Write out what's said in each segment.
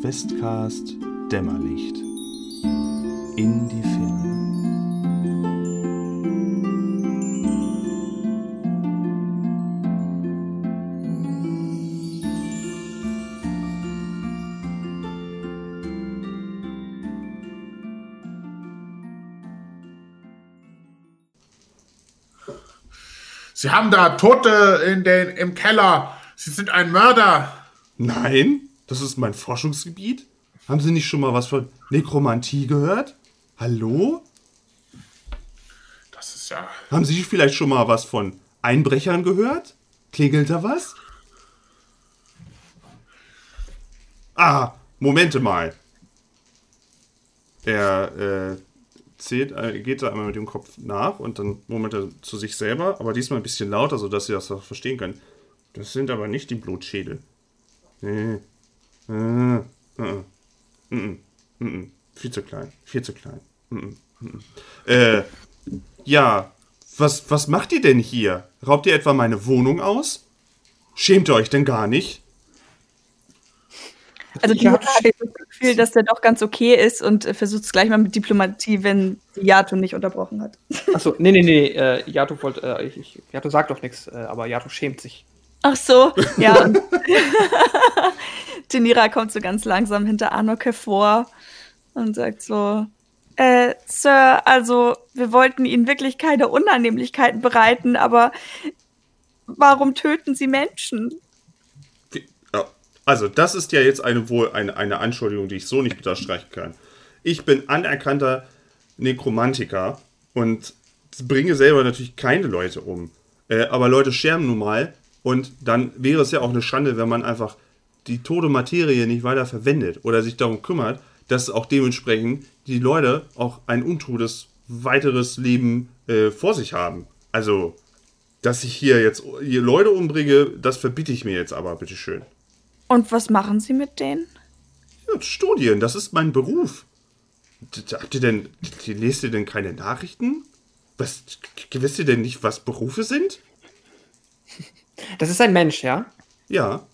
Questcast Dämmerlicht in die Ferne. Sie haben da Tote in den, im Keller. Sie sind ein Mörder. Nein, das ist mein Forschungsgebiet. Haben Sie nicht schon mal was von Nekromantie gehört? Hallo? Das ist ja. Haben Sie vielleicht schon mal was von Einbrechern gehört? Klingelt da was? Ah, Momente mal. Er äh, zählt, äh, geht da einmal mit dem Kopf nach und dann murmelt er zu sich selber, aber diesmal ein bisschen lauter, sodass Sie das auch verstehen können. Das sind aber nicht die Blutschädel. Nee. Äh, äh, äh, äh, äh, viel zu klein, viel zu klein. Äh, äh, ja, was, was macht ihr denn hier? Raubt ihr etwa meine Wohnung aus? Schämt ihr euch denn gar nicht? Also die hat das Gefühl, dass der doch ganz okay ist und äh, versucht es gleich mal mit Diplomatie, wenn Yato nicht unterbrochen hat. Achso, nee, nee, nee, äh, Yato wollte, äh, ich, ich, Yato sagt doch nichts, äh, aber Yato schämt sich. Ach so, ja. Tenira kommt so ganz langsam hinter Anok hervor und sagt so, äh, Sir, also wir wollten Ihnen wirklich keine Unannehmlichkeiten bereiten, aber warum töten Sie Menschen? Also das ist ja jetzt eine wohl eine, eine Anschuldigung, die ich so nicht unterstreichen kann. Ich bin anerkannter Nekromantiker und bringe selber natürlich keine Leute um. Äh, aber Leute scherben nun mal und dann wäre es ja auch eine Schande, wenn man einfach die tote Materie nicht weiter verwendet oder sich darum kümmert, dass auch dementsprechend die Leute auch ein untotes weiteres Leben äh, vor sich haben. Also, dass ich hier jetzt hier Leute umbringe, das verbitte ich mir jetzt aber, bitteschön. Und was machen Sie mit denen? Ja, Studien, das ist mein Beruf. Habt ihr denn, lest ihr denn keine Nachrichten? Was, wisst ihr denn nicht, was Berufe sind? Das ist ein Mensch, ja? Ja.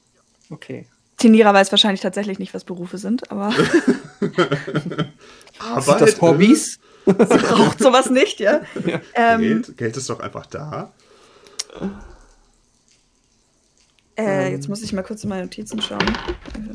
Okay. Tenira weiß wahrscheinlich tatsächlich nicht, was Berufe sind, aber. aber sind das Hobbys? Sie braucht sowas nicht, ja. ja. Ähm, Geld, Geld ist doch einfach da. Äh, jetzt muss ich mal kurz in meine Notizen schauen.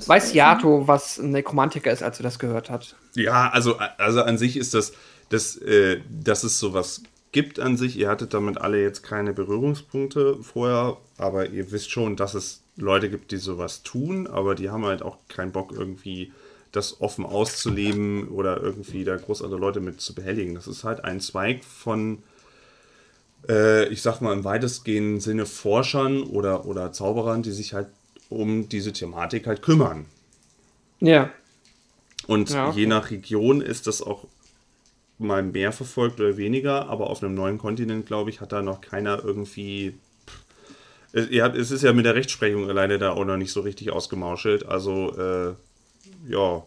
Weiß Yato, was ein Nekromantiker ist, als er das gehört hat? Ja, also, also an sich ist das, das äh, dass es sowas gibt an sich. Ihr hattet damit alle jetzt keine Berührungspunkte vorher, aber ihr wisst schon, dass es Leute gibt, die sowas tun, aber die haben halt auch keinen Bock irgendwie das offen auszuleben oder irgendwie da groß andere Leute mit zu behelligen. Das ist halt ein Zweig von, äh, ich sag mal im weitestgehenden Sinne Forschern oder, oder Zauberern, die sich halt um diese Thematik halt kümmern. Ja. Und ja, okay. je nach Region ist das auch mal mehr verfolgt oder weniger, aber auf einem neuen Kontinent, glaube ich, hat da noch keiner irgendwie es ist ja mit der Rechtsprechung alleine da auch noch nicht so richtig ausgemauschelt. Also, äh, ja,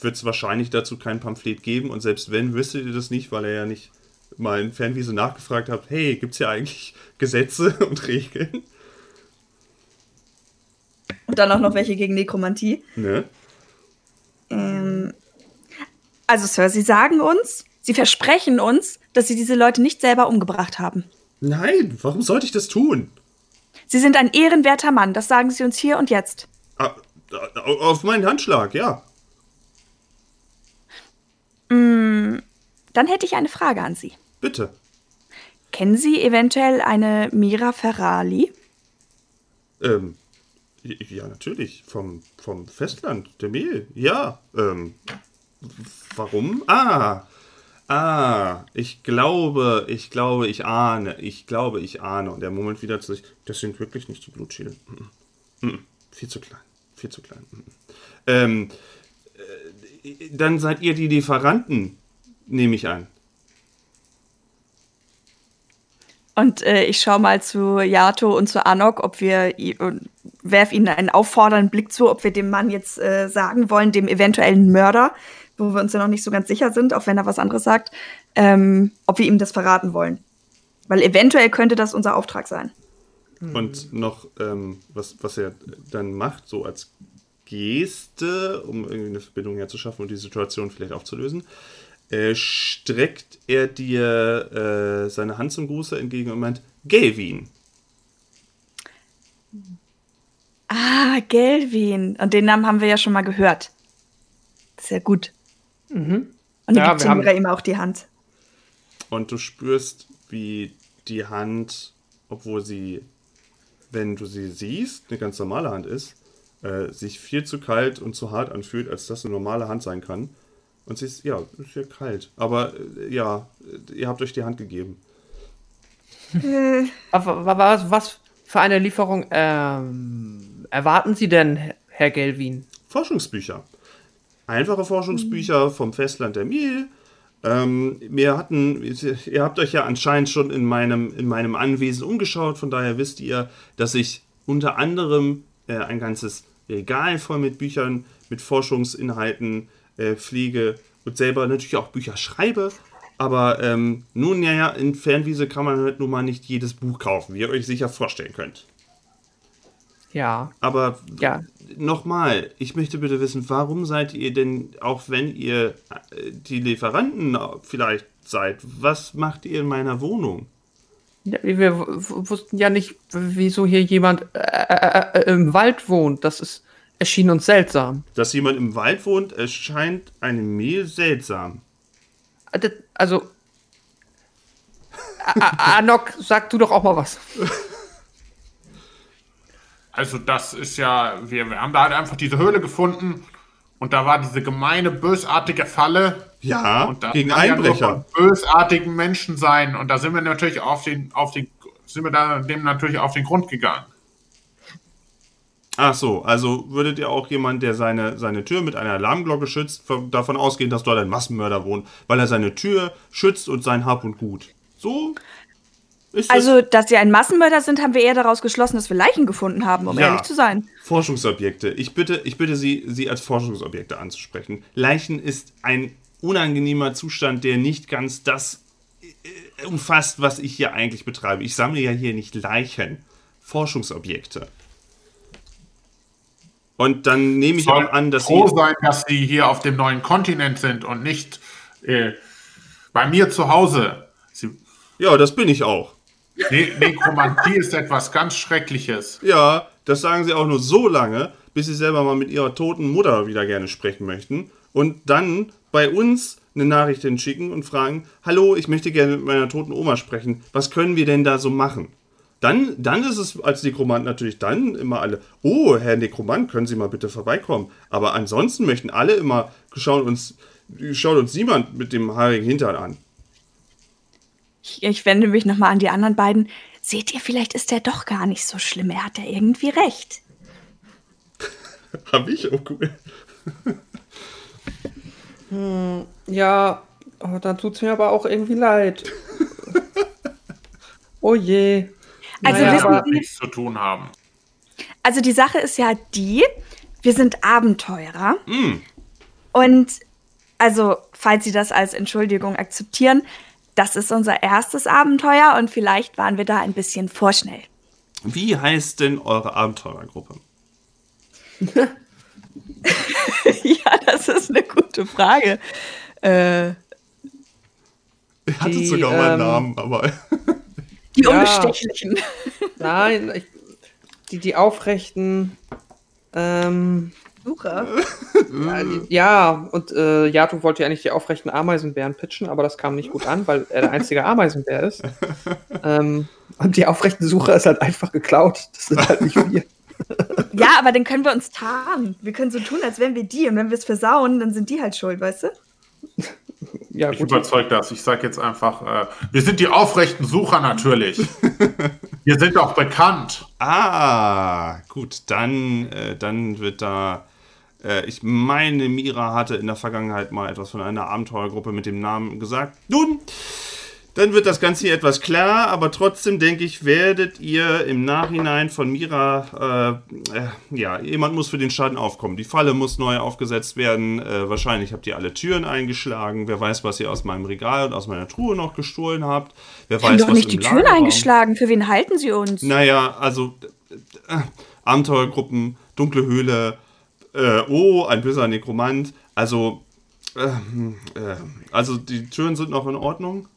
wird es wahrscheinlich dazu kein Pamphlet geben. Und selbst wenn, wüsstet ihr das nicht, weil er ja nicht mal in Fernwiese nachgefragt hat, hey, gibt es ja eigentlich Gesetze und Regeln? Und dann auch noch welche gegen Nekromantie. Ne? Ähm, also, Sir, Sie sagen uns, Sie versprechen uns, dass Sie diese Leute nicht selber umgebracht haben. Nein, warum sollte ich das tun? Sie sind ein ehrenwerter Mann, das sagen Sie uns hier und jetzt. Ah, auf meinen Handschlag, ja. Mm, dann hätte ich eine Frage an Sie. Bitte. Kennen Sie eventuell eine Mira Ferrali? Ähm, ja, natürlich. Vom, vom Festland, der Mehl. Ja. Ähm, warum? Ah, Ah, ich glaube, ich glaube, ich ahne, ich glaube, ich ahne. Und der Moment wieder zu sich, das sind wirklich nicht die Blutschädel. Mm -mm. Viel zu klein, viel zu klein. Mm ähm, äh, dann seid ihr die Lieferanten, nehme ich an. Und äh, ich schaue mal zu Yato und zu Anok, ob wir werf ihnen einen auffordernden Blick zu, ob wir dem Mann jetzt äh, sagen wollen, dem eventuellen Mörder, wo wir uns ja noch nicht so ganz sicher sind, auch wenn er was anderes sagt, ähm, ob wir ihm das verraten wollen. Weil eventuell könnte das unser Auftrag sein. Und noch, ähm, was, was er dann macht, so als Geste, um irgendwie eine Verbindung herzuschaffen und die Situation vielleicht aufzulösen, äh, streckt er dir äh, seine Hand zum Gruße entgegen und meint, Gelvin. Ah, Gelvin. Und den Namen haben wir ja schon mal gehört. Sehr gut. Mhm. Und Ja, dann gibt wir haben- ihm auch die Hand. Und du spürst, wie die Hand, obwohl sie, wenn du sie siehst, eine ganz normale Hand ist, äh, sich viel zu kalt und zu hart anfühlt, als das eine normale Hand sein kann. Und sie ist, ja, ist ja kalt. Aber äh, ja, äh, ihr habt euch die Hand gegeben. Wa- was, was für eine Lieferung ähm, erwarten Sie denn, Herr Gelvin? Forschungsbücher. Einfache Forschungsbücher vom Festland der Miel. Ähm, wir hatten, ihr habt euch ja anscheinend schon in meinem, in meinem Anwesen umgeschaut, von daher wisst ihr, dass ich unter anderem äh, ein ganzes Regal voll mit Büchern, mit Forschungsinhalten äh, pflege und selber natürlich auch Bücher schreibe. Aber ähm, nun, ja, ja, in Fernwiese kann man halt nun mal nicht jedes Buch kaufen, wie ihr euch sicher vorstellen könnt. Ja, Aber ja. Nochmal, ich möchte bitte wissen, warum seid ihr denn, auch wenn ihr äh, die Lieferanten vielleicht seid, was macht ihr in meiner Wohnung? Ja, Wir wussten ja nicht, wieso hier jemand äh, äh, äh, im Wald wohnt. Das ist, erschien uns seltsam. Dass jemand im Wald wohnt, erscheint einem Mehl seltsam. Das- Also, Anok, sag du doch auch mal was. Also das ist ja, wir, wir haben da halt einfach diese Höhle gefunden und da war diese gemeine, bösartige Falle. Ja, Und das gegen ja Einbrecher. von bösartigen Menschen sein. Und da sind wir natürlich auf den, auf den, sind wir da dem natürlich auf den Grund gegangen. Ach so, also würdet ihr auch jemand, der seine, seine Tür mit einer Alarmglocke schützt, von- davon ausgehen, dass dort ein Massenmörder wohnt, weil er seine Tür schützt und sein Hab und Gut. So ist das Also, dass sie ein Massenmörder sind, haben wir eher daraus geschlossen, dass wir Leichen gefunden haben, um Ja. ehrlich zu sein. Forschungsobjekte. Ich bitte, ich bitte Sie, Sie als Forschungsobjekte anzusprechen. Leichen ist ein unangenehmer Zustand, der nicht ganz das äh, umfasst, was ich hier eigentlich betreibe. Ich sammle ja hier nicht Leichen, Forschungsobjekte. Und dann nehme ich Soll auch an, dass Sie. froh sein, dass sie hier auf dem neuen Kontinent sind und nicht äh, bei mir zu Hause. Sie, Ja, das bin ich auch. Ne Nekromantie ist etwas ganz Schreckliches. Ja, das sagen sie auch nur so lange, bis sie selber mal mit ihrer toten Mutter wieder gerne sprechen möchten. Und dann bei uns eine Nachricht hinschicken und fragen, hallo, ich möchte gerne mit meiner toten Oma sprechen. Was können wir denn da so machen? Dann, dann ist es als Nekromant natürlich dann immer alle, oh, Herr Nekromant, können Sie mal bitte vorbeikommen. Aber ansonsten möchten alle immer, schauen uns, schaut uns niemand mit dem haarigen Hintern an. Ich, ich wende mich nochmal an die anderen beiden. Seht ihr, vielleicht ist der doch gar nicht so schlimm. Er hat ja irgendwie recht. Hab ich? Oh, cool. Ja, oh, dann tut's mir aber auch irgendwie leid. oh je. Also Naja, wissen Sie, Nichts zu tun haben. Also die Sache ist ja die, wir sind Abenteurer. Und also, falls Sie das als Entschuldigung akzeptieren, das ist unser erstes Abenteuer und vielleicht waren wir da ein bisschen vorschnell. Wie heißt denn eure Abenteurergruppe? ja, das ist eine gute Frage. Äh, Ihr hattet Die, sogar ähm, Namen, aber. die Ja. Unbestechlichen. Nein, ich, die, die Aufrechten. Ähm, Sucher. ja, die, ja, und äh, Yato wollte ja eigentlich die aufrechten Ameisenbären pitchen, aber das kam nicht gut an, weil er der einzige Ameisenbär ist. ähm, und die aufrechten Sucher ist halt einfach geklaut. Das sind halt nicht wir. Ja, aber dann können wir uns tarnen. Wir können so tun, als wären wir die. Und wenn wir es versauen, dann sind die halt schuld, weißt du? Ja, Ich überzeug das. Ich sage jetzt einfach, äh, wir sind die aufrechten Sucher natürlich. wir sind auch bekannt. Ah, gut, dann, äh, dann wird da. Äh, ich meine, Mira hatte in der Vergangenheit mal etwas von einer Abenteuergruppe mit dem Namen gesagt. Nun, dann wird das Ganze hier etwas klar, aber trotzdem denke ich, werdet ihr im Nachhinein von Mira, äh, äh, ja, jemand muss für den Schaden aufkommen. Die Falle muss neu aufgesetzt werden. Äh, wahrscheinlich habt ihr alle Türen eingeschlagen. Wer weiß, was ihr aus meinem Regal und aus meiner Truhe noch gestohlen habt. Wer Wir haben weiß, doch was nicht die Türen Lagerraum- eingeschlagen. Für wen halten sie uns? naja, also äh, Abenteuergruppen, dunkle Höhle, Äh, oh, ein böser Nekromant. Also, ähm, äh, also die Türen sind noch in Ordnung.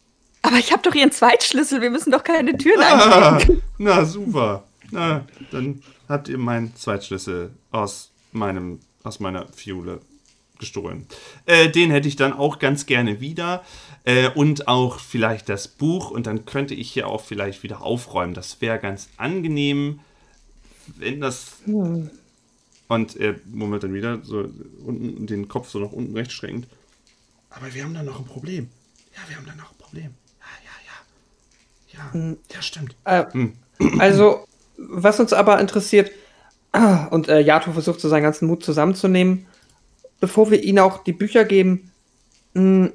Aber ich habe doch Ihren Zweitschlüssel, wir müssen doch keine Türen Ah, einstecken. na, super. Na, dann habt ihr meinen Zweitschlüssel aus meinem, aus meiner Fiole gestohlen. Äh, den hätte ich dann auch ganz gerne wieder. Äh, und auch vielleicht das Buch. Und dann könnte ich hier auch vielleicht wieder aufräumen. Das wäre ganz angenehm, wenn das. Und er murmelt dann wieder so unten den Kopf so nach unten rechts schränkend. Aber wir haben da noch ein Problem. Ja, wir haben da noch ein Problem. Ja, ja, ja. Ja, ja stimmt. Äh, Hm. Also, was uns aber interessiert, und äh, Yato versucht so seinen ganzen Mut zusammenzunehmen, bevor wir ihnen auch die Bücher geben, mh,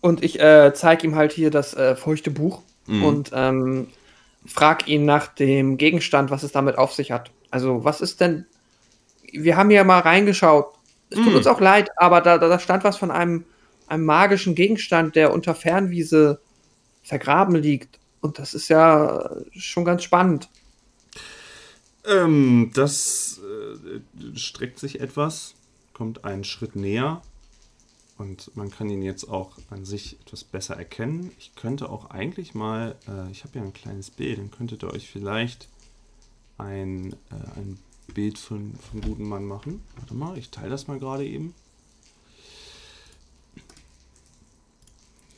und ich äh, zeige ihm halt hier das äh, feuchte Buch und ähm, frag ihn nach dem Gegenstand, was es damit auf sich hat. Also, was ist denn. Wir haben ja mal reingeschaut. Es tut Mm. uns auch leid, aber da, da stand was von einem, einem magischen Gegenstand, der unter Fernwiese vergraben liegt. Und das ist ja schon ganz spannend. Ähm, das äh, streckt sich etwas, kommt einen Schritt näher und man kann ihn jetzt auch an sich etwas besser erkennen. Ich könnte auch eigentlich mal, äh, ich habe ja ein kleines Bild, dann könntet ihr euch vielleicht ein, äh, ein Bild von, vom guten Mann machen. Warte mal, ich teile das mal gerade eben.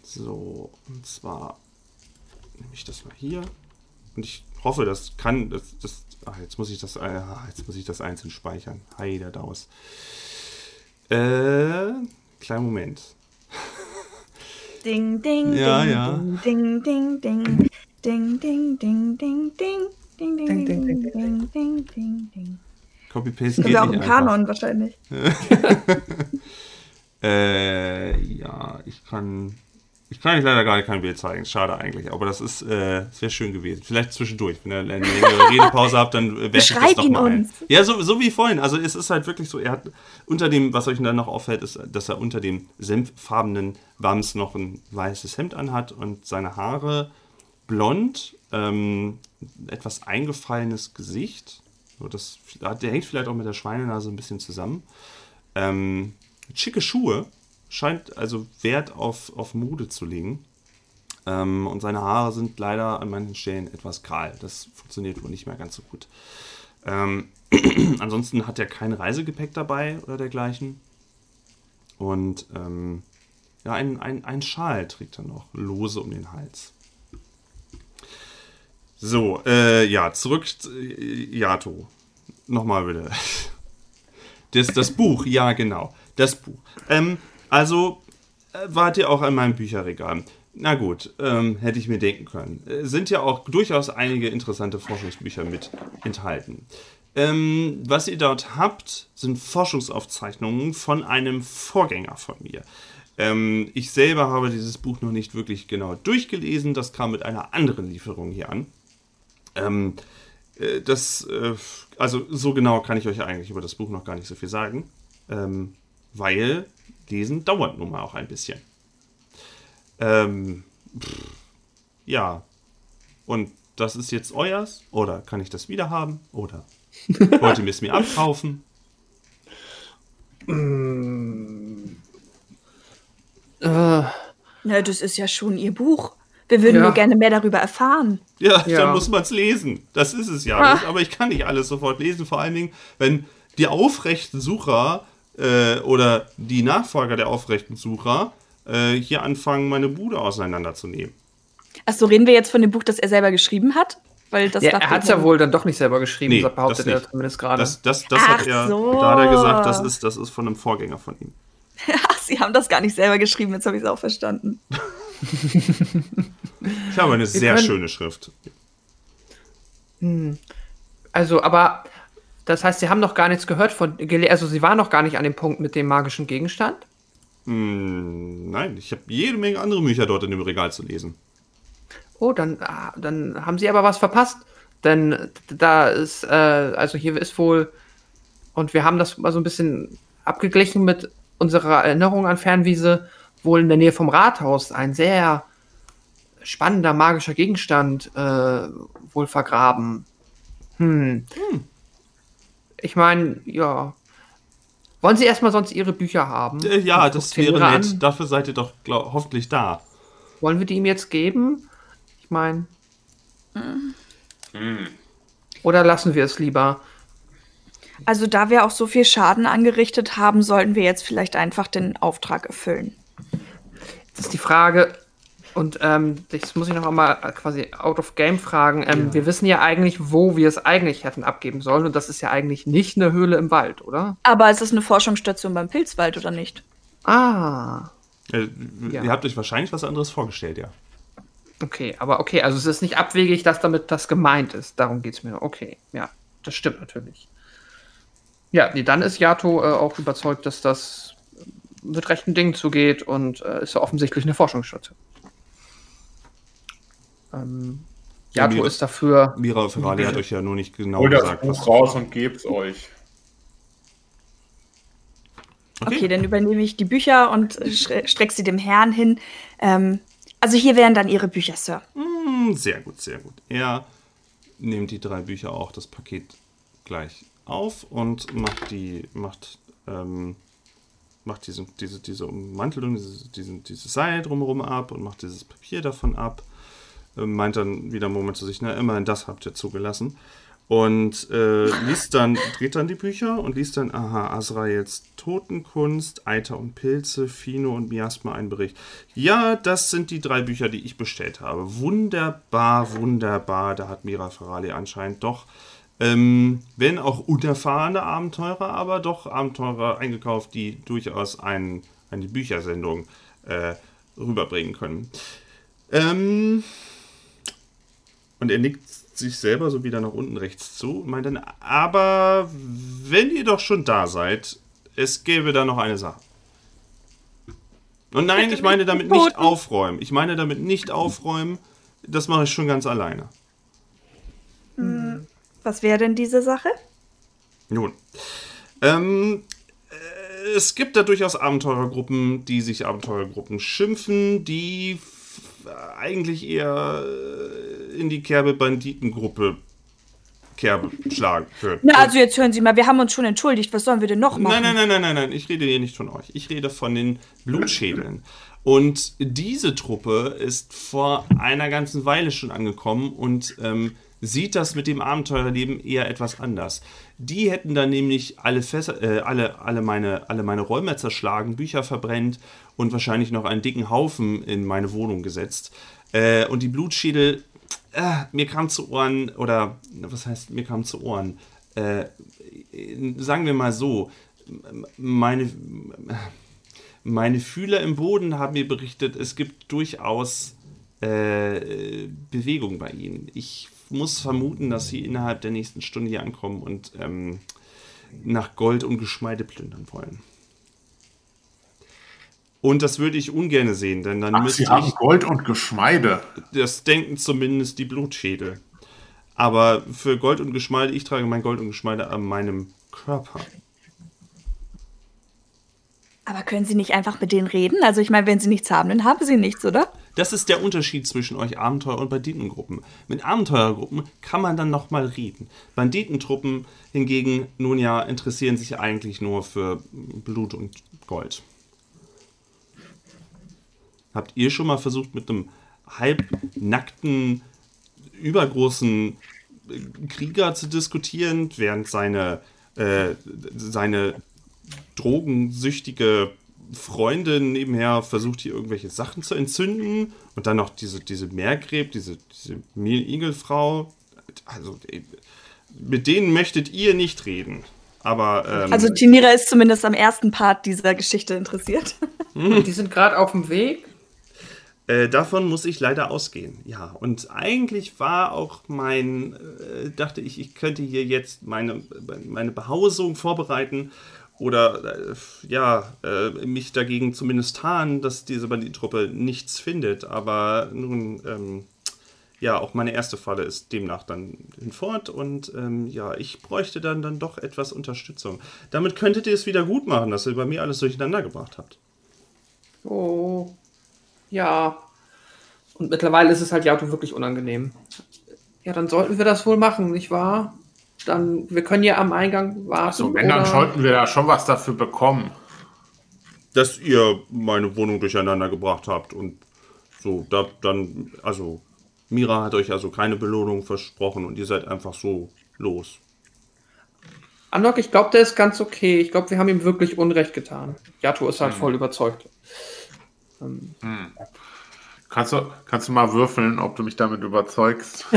So, und zwar nehme ich das mal hier. Und ich hoffe, das kann. Das, das, ach, jetzt muss ich das. Ah, jetzt muss ich das einzeln speichern. Heider Daus. Äh, kleinen Moment. Ding, ding, ja, ding, ja. ding, ding, ding, ding, ding, ding, ding, ding ding, ding, ding, ding, ding, ding, ding, ding. Copy-Paste Das geht wäre auch im einfach. Kanon wahrscheinlich. Äh, ja, ich kann. Ich kann euch leider gerade kein Bild zeigen. Schade eigentlich. Aber das ist, äh, das wäre schön gewesen. Vielleicht zwischendurch. Wenn ihr eine längere Redepause habt, dann werfe ich das Beschreib doch ihn mal ein. uns. Ja, so, so wie vorhin. Also es ist halt wirklich so, er hat unter dem, was euch dann noch auffällt, ist, dass er unter dem senffarbenen Wams noch ein weißes Hemd anhat und seine Haare blond, ähm, etwas eingefallenes Gesicht. Das, der hängt vielleicht auch mit der Schweinenase ein bisschen zusammen. Ähm, schicke Schuhe, scheint also Wert auf, auf Mode zu legen. Ähm, und seine Haare sind leider an manchen Stellen etwas kahl. Das funktioniert wohl nicht mehr ganz so gut. Ähm, ansonsten hat er kein Reisegepäck dabei oder dergleichen. Und ähm, ja, ein, ein, ein Schal trägt er noch, lose um den Hals. So, äh, ja, zurück, äh, Yato. Nochmal bitte. Das, das Buch, ja, genau. Das Buch. Ähm, also, äh, wart ihr auch an meinem Bücherregal? Na gut, ähm, hätte ich mir denken können. Äh, sind ja auch durchaus einige interessante Forschungsbücher mit enthalten. Ähm, was ihr dort habt, sind Forschungsaufzeichnungen von einem Vorgänger von mir. Ähm, ich selber habe dieses Buch noch nicht wirklich genau durchgelesen. Das kam mit einer anderen Lieferung hier an. Ähm, äh, das, äh, also so genau kann ich euch eigentlich über das Buch noch gar nicht so viel sagen, ähm, weil Lesen dauert nun mal auch ein bisschen. Ähm, pff, ja, und das ist jetzt euers oder kann ich das wieder haben oder wollt ihr es mir abkaufen? Äh, Na, das ist ja schon Ihr Buch. Wir würden Ja. nur gerne mehr darüber erfahren. Ja, Ja. dann muss man es lesen. Das ist es ja. Ah. Das, aber ich kann nicht alles sofort lesen. Vor allen Dingen, wenn die aufrechten Sucher äh, oder die Nachfolger der aufrechten Sucher äh, hier anfangen, meine Bude auseinanderzunehmen. Achso, reden wir jetzt von dem Buch, das er selber geschrieben hat? Weil das ja, er hat es ja wohl dann doch nicht selber geschrieben, Nee, das behauptet das er nicht. zumindest gerade. Das, das, das Ach hat er, so. da hat er gesagt, das ist, das ist von einem Vorgänger von ihm. Ach, Sie haben das gar nicht selber geschrieben, jetzt habe ich es auch verstanden. Ich habe eine sehr können- schöne Schrift. Also, aber das heißt, Sie haben noch gar nichts gehört von, also Sie waren noch gar nicht an dem Punkt mit dem magischen Gegenstand? Hm, nein, ich habe jede Menge andere Bücher dort in dem Regal zu lesen. Oh, dann, ah, dann haben Sie aber was verpasst. Denn da ist, äh, also hier ist wohl, und wir haben das mal so ein bisschen abgeglichen mit unserer Erinnerung an Fernwiese, wohl in der Nähe vom Rathaus ein sehr spannender magischer Gegenstand äh, wohl vergraben. Hm. Ich meine, ja, Wollen Sie erstmal sonst Ihre Bücher haben? Äh, ja, das wäre nett. an. Dafür seid ihr doch glaub, hoffentlich da. Wollen wir die ihm jetzt geben? Ich meine. Oder lassen wir es lieber? Also da wir auch so viel Schaden angerichtet haben, sollten wir jetzt vielleicht einfach den Auftrag erfüllen. Das ist die Frage. Und ähm, das muss ich noch einmal quasi out of game fragen. Ähm, Wir wissen ja eigentlich, wo wir es eigentlich hätten abgeben sollen. Und das ist ja eigentlich nicht eine Höhle im Wald, oder? Aber es ist eine Forschungsstation beim Pilzwald, oder nicht? Ah. Äh, Ja. Ihr habt euch wahrscheinlich was anderes vorgestellt, ja. Okay, aber okay, also es ist nicht abwegig, dass damit das gemeint ist. Darum geht es mir. Okay, ja, das stimmt natürlich. Ja, nee, dann ist Yato äh, auch überzeugt, dass das mit rechten Dingen zugeht und äh, ist ja offensichtlich eine Forschungsstation. Ähm, Ja, Yato ist dafür. Mira Ferrari hat euch ja nur nicht genau Hol das gesagt, was. Buch raus und geb's euch. Okay, dann übernehme ich die Bücher und äh, stre- strecke sie dem Herrn hin. Ähm, also hier wären dann Ihre Bücher, Sir. Hm, Sehr gut, sehr gut. Er nimmt die drei Bücher auch das Paket gleich auf und macht die, macht, ähm, macht diese, diese, diese Ummantelung, diese, dieses Seil drumherum ab und macht dieses Papier davon ab. Ähm, meint dann wieder einen Moment zu sich, na, immerhin das habt ihr zugelassen. Und äh, liest dann, dreht dann die Bücher und liest dann, aha, Azraels Totenkunst, Eiter und Pilze, Fino und Miasma ein Bericht. Ja, das sind die drei Bücher, die ich bestellt habe. Wunderbar, wunderbar. Da hat Mira Ferrari anscheinend doch, ähm, wenn auch unerfahrene Abenteurer, aber doch Abenteurer eingekauft, die durchaus ein, eine Büchersendung äh, rüberbringen können. Ähm, und er nickt sich selber so wieder nach unten rechts zu und meint dann, aber wenn ihr doch schon da seid, es gäbe da noch eine Sache. Und nein, ich meine damit nicht aufräumen. Ich meine damit nicht aufräumen. Das mache ich schon ganz alleine. Was wäre denn diese Sache? Nun, ähm, äh, es gibt da durchaus Abenteurergruppen, die sich Abenteurergruppen schimpfen, die eigentlich eher äh, in die Kerbe Banditengruppe Kerbe schlagen würden. Na, also jetzt hören Sie mal, wir haben uns schon entschuldigt. Was sollen wir denn noch machen? Nein, nein, nein, nein, nein, nein, ich rede hier nicht von euch. Ich rede von den Blutschädeln. Und diese Truppe ist vor einer ganzen Weile schon angekommen und ähm, sieht das mit dem Abenteurerleben eher etwas anders. Die hätten dann nämlich alle, Fässer, äh, alle, alle, meine, alle meine Räume zerschlagen, Bücher verbrennt und wahrscheinlich noch einen dicken Haufen in meine Wohnung gesetzt. Äh, und die Blutschädel, äh, mir kam zu Ohren, oder was heißt, mir kam zu Ohren, äh, sagen wir mal so, meine, meine Fühler im Boden haben mir berichtet, es gibt durchaus äh, Bewegung bei ihnen. Ich muss vermuten, dass sie innerhalb der nächsten Stunde hier ankommen und ähm, nach Gold und Geschmeide plündern wollen. Und das würde ich ungern sehen, denn dann Ach, müsste sie haben ich Gold und Geschmeide. das denken zumindest die Blutschädel. Aber für Gold und Geschmeide, ich trage mein Gold und Geschmeide an meinem Körper. Aber können Sie nicht einfach mit denen reden? Also ich meine, wenn Sie nichts haben, dann haben Sie nichts, oder? Das ist der Unterschied zwischen euch Abenteuer- und Banditengruppen. Mit Abenteuergruppen kann man dann nochmal reden. Banditentruppen hingegen, nun ja, interessieren sich eigentlich nur für Blut und Gold. Habt ihr schon mal versucht, mit einem halbnackten, übergroßen äh, Krieger zu diskutieren, während seine, äh, seine drogensüchtige Freundin nebenher versucht hier irgendwelche Sachen zu entzünden und dann noch diese, diese Meergräb, diese, diese Mehl-Igel-Frau. Also, äh, mit denen möchtet ihr nicht reden. Aber, ähm, Also Tinira ist zumindest am ersten Part dieser Geschichte interessiert. Die sind gerade auf dem Weg. Äh, davon muss ich leider ausgehen, ja. Und eigentlich war auch mein, äh, dachte ich, ich könnte hier jetzt meine, meine Behausung vorbereiten oder, äh, ja, äh, mich dagegen zumindest tarnen, dass diese Banditentruppe nichts findet. Aber nun, ähm, ja, auch meine erste Falle ist demnach dann hinfort und ähm, ja, ich bräuchte dann, dann doch etwas Unterstützung. Damit könntet ihr es wieder gut machen, dass ihr bei mir alles durcheinander gebracht habt. Oh. Ja. Und mittlerweile ist es halt Yato wirklich unangenehm. Ja, dann sollten wir das wohl machen, nicht wahr? Dann, wir können ja am Eingang warten. Also, wenn, dann sollten wir da schon was dafür bekommen. Dass ihr meine Wohnung durcheinander gebracht habt und so, da, dann, also, Mira hat euch also keine Belohnung versprochen und ihr seid einfach so los. Anok, ich glaube, der ist ganz okay. Ich glaube, wir haben ihm wirklich Unrecht getan. Yato ist halt Hm. voll überzeugt. Kannst du, kannst du mal würfeln, ob du mich damit überzeugst?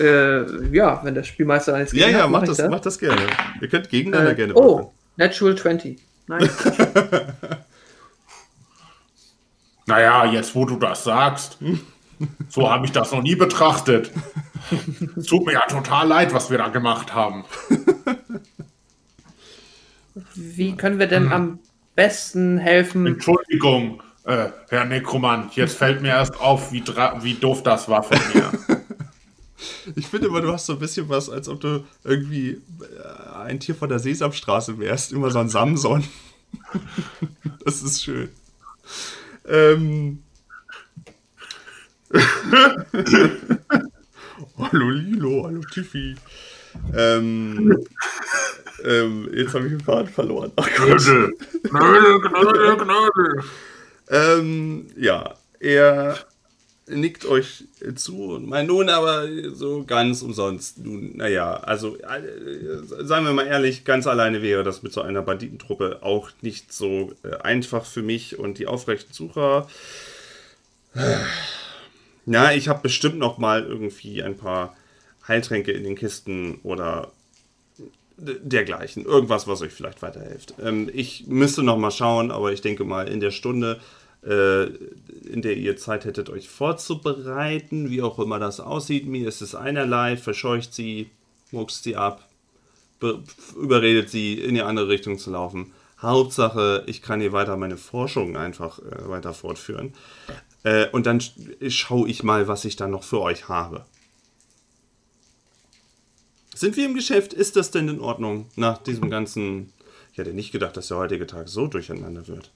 äh, ja, wenn der Spielmeister eines Ja, ja, macht ich das, macht das gerne. Ihr könnt gegeneinander Äh, gerne oh, Natural 20. Nein. Naja, jetzt wo du das sagst, so habe ich das noch nie betrachtet. Es tut mir ja total leid, was wir da gemacht haben. Wie können wir denn am besten helfen? Entschuldigung, äh, Herr Nekromant, jetzt fällt mir erst auf, wie, wie doof das war von mir. Ich finde immer, du hast so ein bisschen was, als ob du irgendwie äh, ein Tier von der Sesamstraße wärst. Immer so ein Samson. Das ist schön. Ähm. hallo Lilo, hallo Tiffy. Ähm, ähm, jetzt habe ich den Faden verloren. Ach Gott. Knödel, Knödel, Knödel, Knödel. Ähm, ja, er nickt euch zu und meint nun aber so ganz umsonst. Nun, naja, also äh, seien wir mal ehrlich, ganz alleine wäre das mit so einer Banditentruppe auch nicht so äh, einfach für mich und die aufrechten Sucher. Na, ich habe bestimmt noch mal irgendwie ein paar Heiltränke in den Kisten oder dergleichen. Irgendwas, was euch vielleicht weiterhilft. Ähm, ich müsste noch mal schauen, aber ich denke mal in der Stunde, äh, in der ihr Zeit hättet, euch vorzubereiten, wie auch immer das aussieht. Mir ist es einerlei, verscheucht sie, muckst sie ab, be- überredet sie, in die andere Richtung zu laufen. Hauptsache, ich kann hier weiter meine Forschung einfach äh, weiter fortführen. Äh, und dann sch- schaue ich mal, was ich dann noch für euch habe. Sind wir im Geschäft? Ist das denn in Ordnung nach diesem ganzen... Ich hätte nicht gedacht, dass der heutige Tag so durcheinander wird.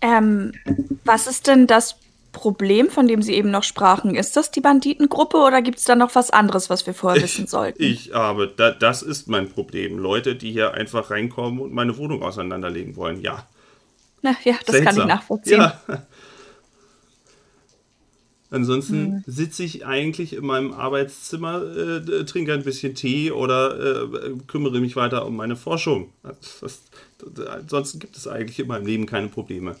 Ähm, was ist denn das Problem, von dem Sie eben noch sprachen? Ist das die Banditengruppe oder gibt es da noch was anderes, was wir vorher wissen sollten? Ich habe, da, das ist mein Problem. Leute, die hier einfach reinkommen und meine Wohnung auseinanderlegen wollen. Ja. Na, ja, das kann ich Seltsam. nachvollziehen. Ja. Ansonsten sitze ich eigentlich in meinem Arbeitszimmer, äh, trinke ein bisschen Tee oder äh, kümmere mich weiter um meine Forschung. Das, das, das, ansonsten gibt es eigentlich in meinem Leben keine Probleme.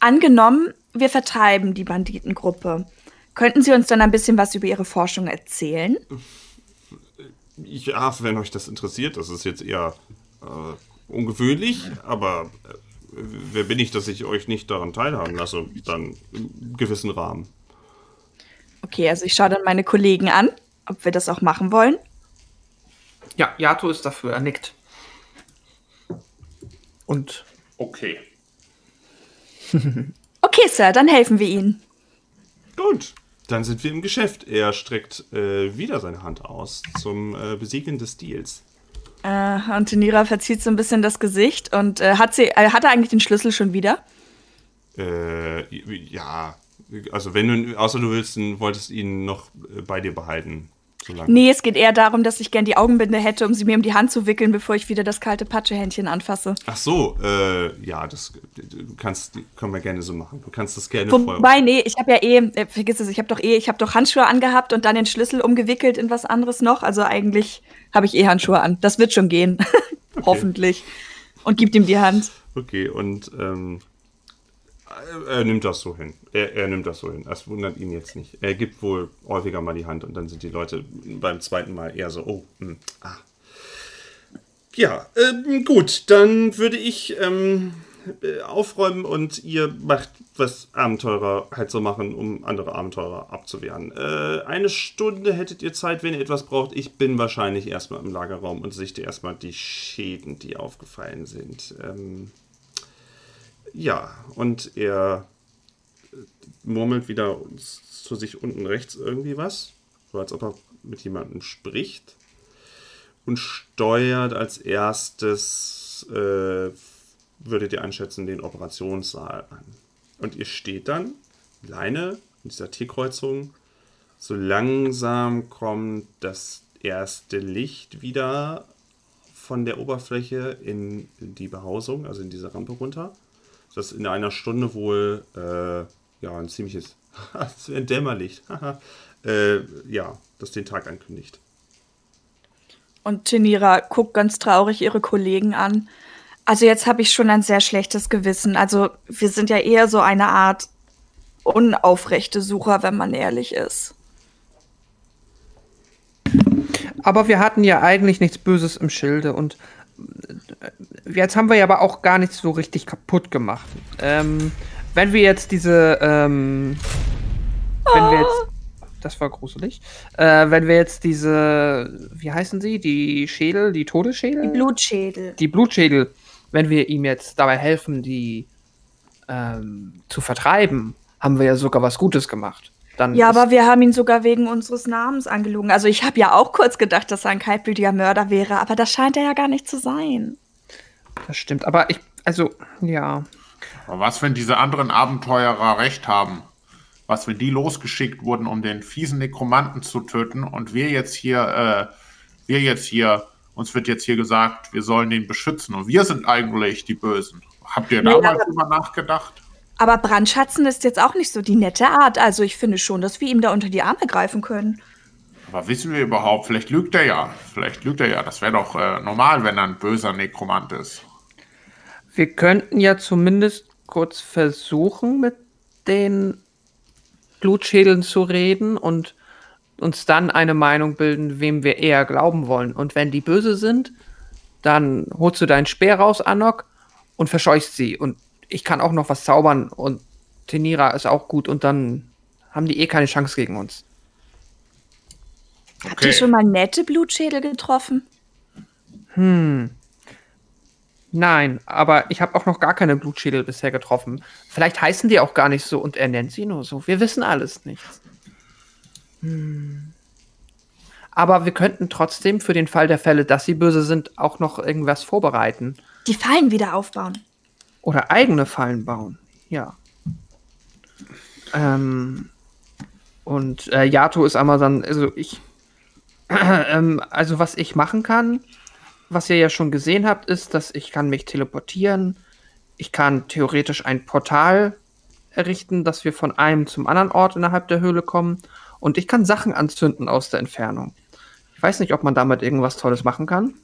Angenommen, wir vertreiben die Banditengruppe. Könnten Sie uns dann ein bisschen was über Ihre Forschung erzählen? Ja, wenn euch das interessiert, das ist jetzt eher äh, ungewöhnlich, aber äh, wer bin ich, dass ich euch nicht daran teilhaben lasse? Dann im gewissen Rahmen. Okay, also ich schaue dann meine Kollegen an, ob wir das auch machen wollen. Ja, Yato ist dafür, er nickt. Und Okay. Okay, Sir, dann helfen wir Ihnen. Gut, dann sind wir im Geschäft. Er streckt äh, wieder seine Hand aus zum äh, Besiegeln des Deals. Äh, und Nira verzieht so ein bisschen das Gesicht und äh, hat sie, äh, hat er eigentlich den Schlüssel schon wieder? Äh, ja, also wenn du, außer du willst, wolltest ihn noch äh, bei dir behalten. So. Nee, es geht eher darum, dass ich gern die Augenbinde hätte, um sie mir um die Hand zu wickeln, bevor ich wieder das kalte Patschehändchen anfasse. Ach so, äh, ja, das du kannst, können wir gerne so machen. Du kannst das gerne vorher. Wobei, nee, ich habe ja eh, äh, vergiss es, ich habe doch eh, ich habe doch Handschuhe angehabt und dann den Schlüssel umgewickelt in was anderes noch. Also eigentlich habe ich eh Handschuhe an. Das wird schon gehen. Hoffentlich. Und gibt ihm die Hand. Okay, und ähm, er, er nimmt das so hin. Er, er nimmt das so hin. Das wundert ihn jetzt nicht. Er gibt wohl häufiger mal die Hand und dann sind die Leute beim zweiten Mal eher so, oh, hm, ah. Ja, ähm, gut, dann würde ich ähm, äh, aufräumen und ihr macht, was Abenteurer halt so machen, um andere Abenteurer abzuwehren. Äh, eine Stunde hättet ihr Zeit, wenn ihr etwas braucht. Ich bin wahrscheinlich erstmal im Lagerraum und sichte erstmal die Schäden, die aufgefallen sind. Ähm, ja, und er murmelt wieder zu sich unten rechts irgendwie was. So als ob er mit jemandem spricht. Und steuert als erstes, äh, würdet ihr einschätzen, den Operationssaal an. Und ihr steht dann, Leine, dieser T-Kreuzung. So langsam kommt das erste Licht wieder von der Oberfläche in die Behausung, also in diese Rampe runter. Das in einer Stunde wohl äh, ja ein ziemliches, ein Dämmerlicht, äh, ja, das den Tag ankündigt. Und Tenira guckt ganz traurig ihre Kollegen an. Also jetzt habe ich schon ein sehr schlechtes Gewissen. Also wir sind ja eher so eine Art unaufrechte Sucher, wenn man ehrlich ist. Aber wir hatten ja eigentlich nichts Böses im Schilde und äh, jetzt haben wir ja aber auch gar nichts so richtig kaputt gemacht. Ähm, wenn wir jetzt diese, ähm, wenn wir jetzt, das war gruselig, äh, wenn wir jetzt diese, wie heißen sie, die Schädel, die Todesschädel? Die Blutschädel. Die Blutschädel, wenn wir ihm jetzt dabei helfen, die ähm, zu vertreiben, haben wir ja sogar was Gutes gemacht. Dann Ja, aber wir haben ihn sogar wegen unseres Namens angelogen. Also ich habe ja auch kurz gedacht, dass er ein kaltblütiger Mörder wäre, aber das scheint er ja gar nicht zu sein. das stimmt. Aber ich, also, ja. Aber was, wenn diese anderen Abenteurer recht haben? Was, wenn die losgeschickt wurden, um den fiesen Nekromanten zu töten und wir jetzt hier, äh, wir jetzt hier, uns wird jetzt hier gesagt, wir sollen den beschützen und wir sind eigentlich die Bösen. Habt ihr Nee, mal aber- drüber nachgedacht? Aber Brandschatzen ist jetzt auch nicht so die nette Art. Also ich finde schon, dass wir ihm da unter die Arme greifen können. Aber wissen wir überhaupt, vielleicht lügt er ja. Vielleicht lügt er ja. Das wäre doch äh, normal, wenn er ein böser Nekromant ist. Wir könnten ja zumindest kurz versuchen, mit den Blutschädeln zu reden und uns dann eine Meinung bilden, wem wir eher glauben wollen. Und wenn die böse sind, dann holst du deinen Speer raus, Anok, und verscheuchst sie. Und ich kann auch noch was zaubern und Tenira ist auch gut und dann haben die eh keine Chance gegen uns. Habt ihr schon mal nette Blutschädel getroffen? Nein, aber ich habe auch noch gar keine Blutschädel bisher getroffen. Vielleicht heißen die auch gar nicht so und er nennt sie nur so. Wir wissen alles nicht. Hm. Aber wir könnten trotzdem für den Fall der Fälle, dass sie böse sind, auch noch irgendwas vorbereiten. Die Fallen wieder aufbauen. Oder eigene Fallen bauen. Ja. Ähm, und äh, Yato ist einmal dann, also ich, ähm, also was ich machen kann, was ihr ja schon gesehen habt, ist, dass ich kann mich teleportieren. Ich kann theoretisch ein Portal errichten, dass wir von einem zum anderen Ort innerhalb der Höhle kommen. Und ich kann Sachen anzünden aus der Entfernung. Ich weiß nicht, ob man damit irgendwas Tolles machen kann.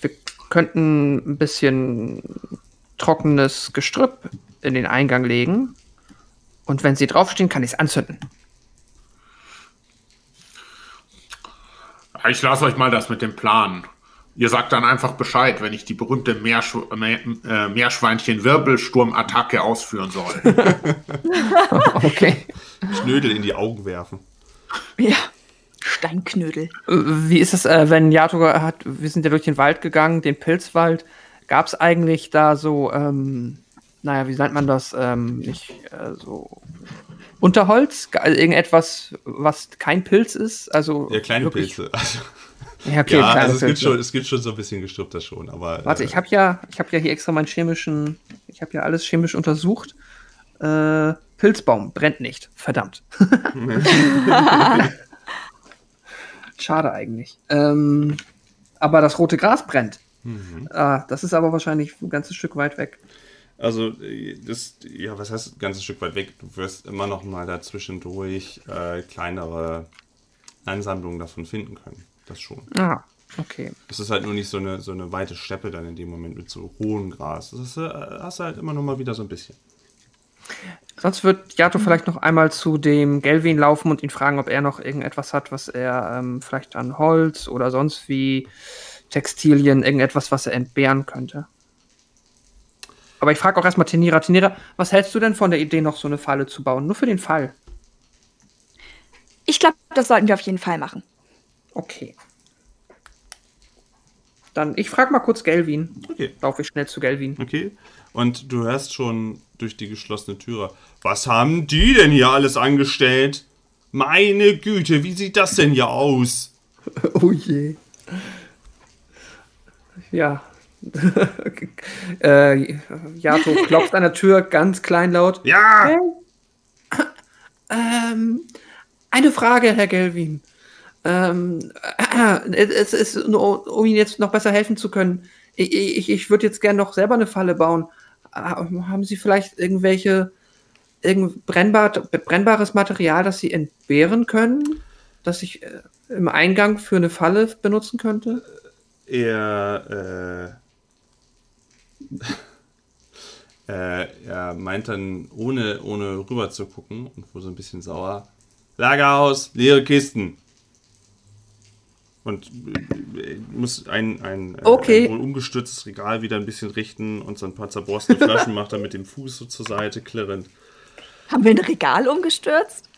Wir könnten ein bisschen trockenes Gestrüpp in den Eingang legen. Und wenn sie draufstehen, kann ich es anzünden. Ich lasse euch mal das mit dem Plan. Ihr sagt dann einfach Bescheid, wenn ich die berühmte Meersch Meer äh, Meerschweinchen-Wirbelsturm-Attacke ausführen soll. Okay. Knödel in die Augen werfen. Ja. Steinknödel. Wie ist es, äh, wenn Yato hat, wir sind ja durch den Wald gegangen, den Pilzwald. Gab es eigentlich da so, ähm, naja, wie nennt man das? Ähm, nicht äh, so Unterholz? Also irgendetwas, was kein Pilz ist? Also Ja, kleine Pilze. Also, Ja, okay, ja, kleine also es gibt, schon, es gibt schon so ein bisschen Gestrüpp das schon, aber. Warte, äh, ich habe ja, ich habe ja hier extra meinen chemischen, ich habe ja alles chemisch untersucht. Äh, Pilzbaum brennt nicht, verdammt. Schade eigentlich. Ähm, aber das rote Gras brennt. Ah, das ist aber wahrscheinlich ein ganzes Stück weit weg. Also, äh, das, ja, was heißt ein ganzes Stück weit weg? Du wirst immer noch mal dazwischendurch äh, kleinere Ansammlungen davon finden können. Das schon. Ah, okay. Das ist halt nur nicht so eine, so eine weite Steppe dann in dem Moment mit so hohem Gras. Das ist, äh, hast du halt immer noch mal wieder so ein bisschen. Sonst wird Yato vielleicht noch einmal zu dem Gelvin laufen und ihn fragen, ob er noch irgendetwas hat, was er ähm, vielleicht an Holz oder sonst wie Textilien, irgendetwas, was er entbehren könnte. Aber ich frage auch erstmal Tenira. Tenira, was hältst du denn von der Idee, noch so eine Falle zu bauen? Nur für den Fall. Ich glaube, das sollten wir auf jeden Fall machen. Okay. Dann, ich frage mal kurz Gelvin. Okay. Laufe ich schnell zu Gelvin. Okay. Und du hörst schon durch die geschlossene Türe. Was haben die denn hier alles angestellt? Meine Güte, wie sieht das denn hier aus? Oh je. Ja, äh, Yato klopft an der Tür ganz kleinlaut. Ja! Ähm, eine Frage, Herr Gelvin. Ähm, äh, es ist, nur, um Ihnen jetzt noch besser helfen zu können. Ich, ich, ich würde jetzt gerne noch selber eine Falle bauen. Äh, haben Sie vielleicht irgendwelche irgend brennbar, brennbares Material, das Sie entbehren können, das ich äh, im Eingang für eine Falle benutzen könnte? Er, äh, äh, er meint dann, ohne, ohne rüber zu gucken und wurde so ein bisschen sauer, Lagerhaus, leere Kisten. Und äh, muss ein, ein, Okay. ein wohl umgestürztes Regal wieder ein bisschen richten und so ein paar zerborstene Flaschen macht er mit dem Fuß so zur Seite klirrend. Haben wir ein Regal umgestürzt?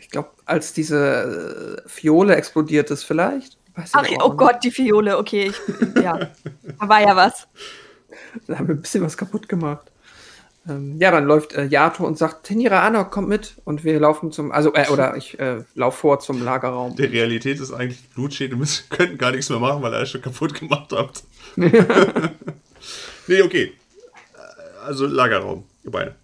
Ich glaube, als diese äh, Fiole explodiert ist, vielleicht. Ach, oh nicht. Gott, die Fiole. Okay, ich, ja. Da war ja was. Da haben wir ein bisschen was kaputt gemacht. Ähm, ja, dann läuft äh, Yato und sagt, Tenira Anok, kommt mit. Und wir laufen zum, also, äh, oder ich äh, laufe vor zum Lagerraum. Die Realität ist eigentlich Blutschäden, wir müssen- könnten gar nichts mehr machen, weil ihr alles schon kaputt gemacht habt. nee, okay. Äh, Also Lagerraum, ihr beide.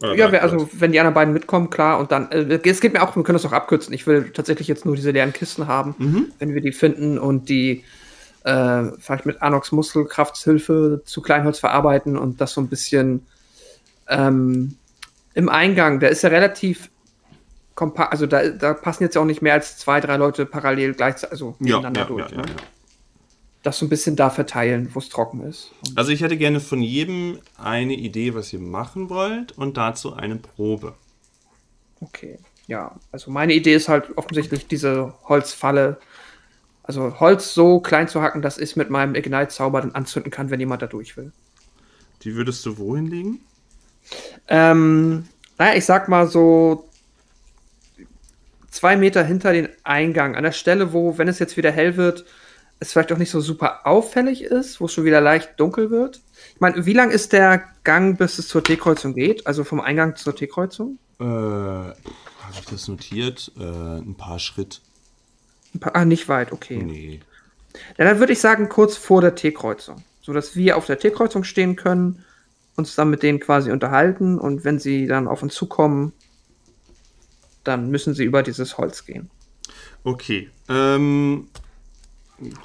Oder Ja, wir, also wenn die anderen beiden mitkommen, klar. Und dann, äh, es geht mir auch, wir können das auch abkürzen. Ich will tatsächlich jetzt nur diese leeren Kisten haben, Mhm. wenn wir die finden und die äh, vielleicht mit Anox Muskelkraftshilfe zu Kleinholz verarbeiten und das so ein bisschen ähm, im Eingang, der ist ja relativ kompakt, also da, da passen jetzt ja auch nicht mehr als zwei, drei Leute parallel gleichzeitig, also Ja, nebeneinander ja, durch. ja, ne? Das so ein bisschen da verteilen, wo es trocken ist. Also ich hätte gerne von jedem eine Idee, was ihr machen wollt und dazu eine Probe. Okay, ja. Also meine Idee ist halt offensichtlich diese Holzfalle. Also Holz so klein zu hacken, dass ich mit meinem Ignite-Zauber dann anzünden kann, wenn jemand da durch will. Die würdest du wohin legen? Ähm, naja, ich sag mal so zwei Meter hinter den Eingang, an der Stelle, wo, wenn es jetzt wieder hell wird, es vielleicht auch nicht so super auffällig ist, wo es schon wieder leicht dunkel wird. Ich meine, wie lang ist der Gang, bis es zur T-Kreuzung geht? Also vom Eingang zur T-Kreuzung? Äh, habe ich das notiert? Äh, ein paar Schritt. Paar- Ah, nicht weit, okay. Nee. Ja, dann würde ich sagen, kurz vor der T-Kreuzung. So dass wir auf der T-Kreuzung stehen können, uns dann mit denen quasi unterhalten und wenn sie dann auf uns zukommen, dann müssen sie über dieses Holz gehen. Okay. Ähm,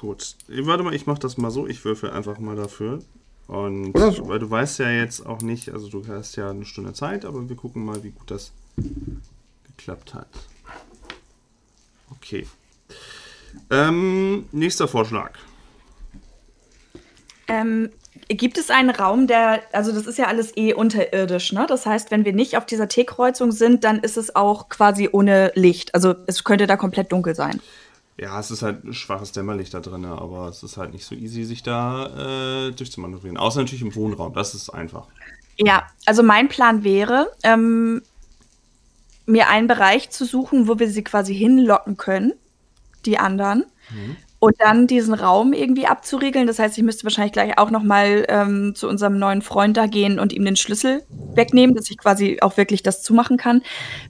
gut. Warte mal, ich mache das mal so. Ich würfel einfach mal dafür. Und so. weil du weißt ja jetzt auch nicht, also du hast ja eine Stunde Zeit, aber wir gucken mal, wie gut das geklappt hat. Okay. Ähm, nächster Vorschlag. Ähm, gibt es einen Raum, der, also das ist ja alles eh unterirdisch, ne? Das heißt, wenn wir nicht auf dieser T-Kreuzung sind, dann ist es auch quasi ohne Licht. Also es könnte da komplett dunkel sein. Ja, es ist halt ein schwaches Dämmerlicht da drin, aber es ist halt nicht so easy, sich da äh, durchzumanövrieren. Außer natürlich im Wohnraum, das ist einfach. Ja, also mein Plan wäre, ähm, mir einen Bereich zu suchen, wo wir sie quasi hinlocken können, die anderen, und dann diesen Raum irgendwie abzuriegeln. Das heißt, ich müsste wahrscheinlich gleich auch noch mal ähm, zu unserem neuen Freund da gehen und ihm den Schlüssel wegnehmen, dass ich quasi auch wirklich das zumachen kann,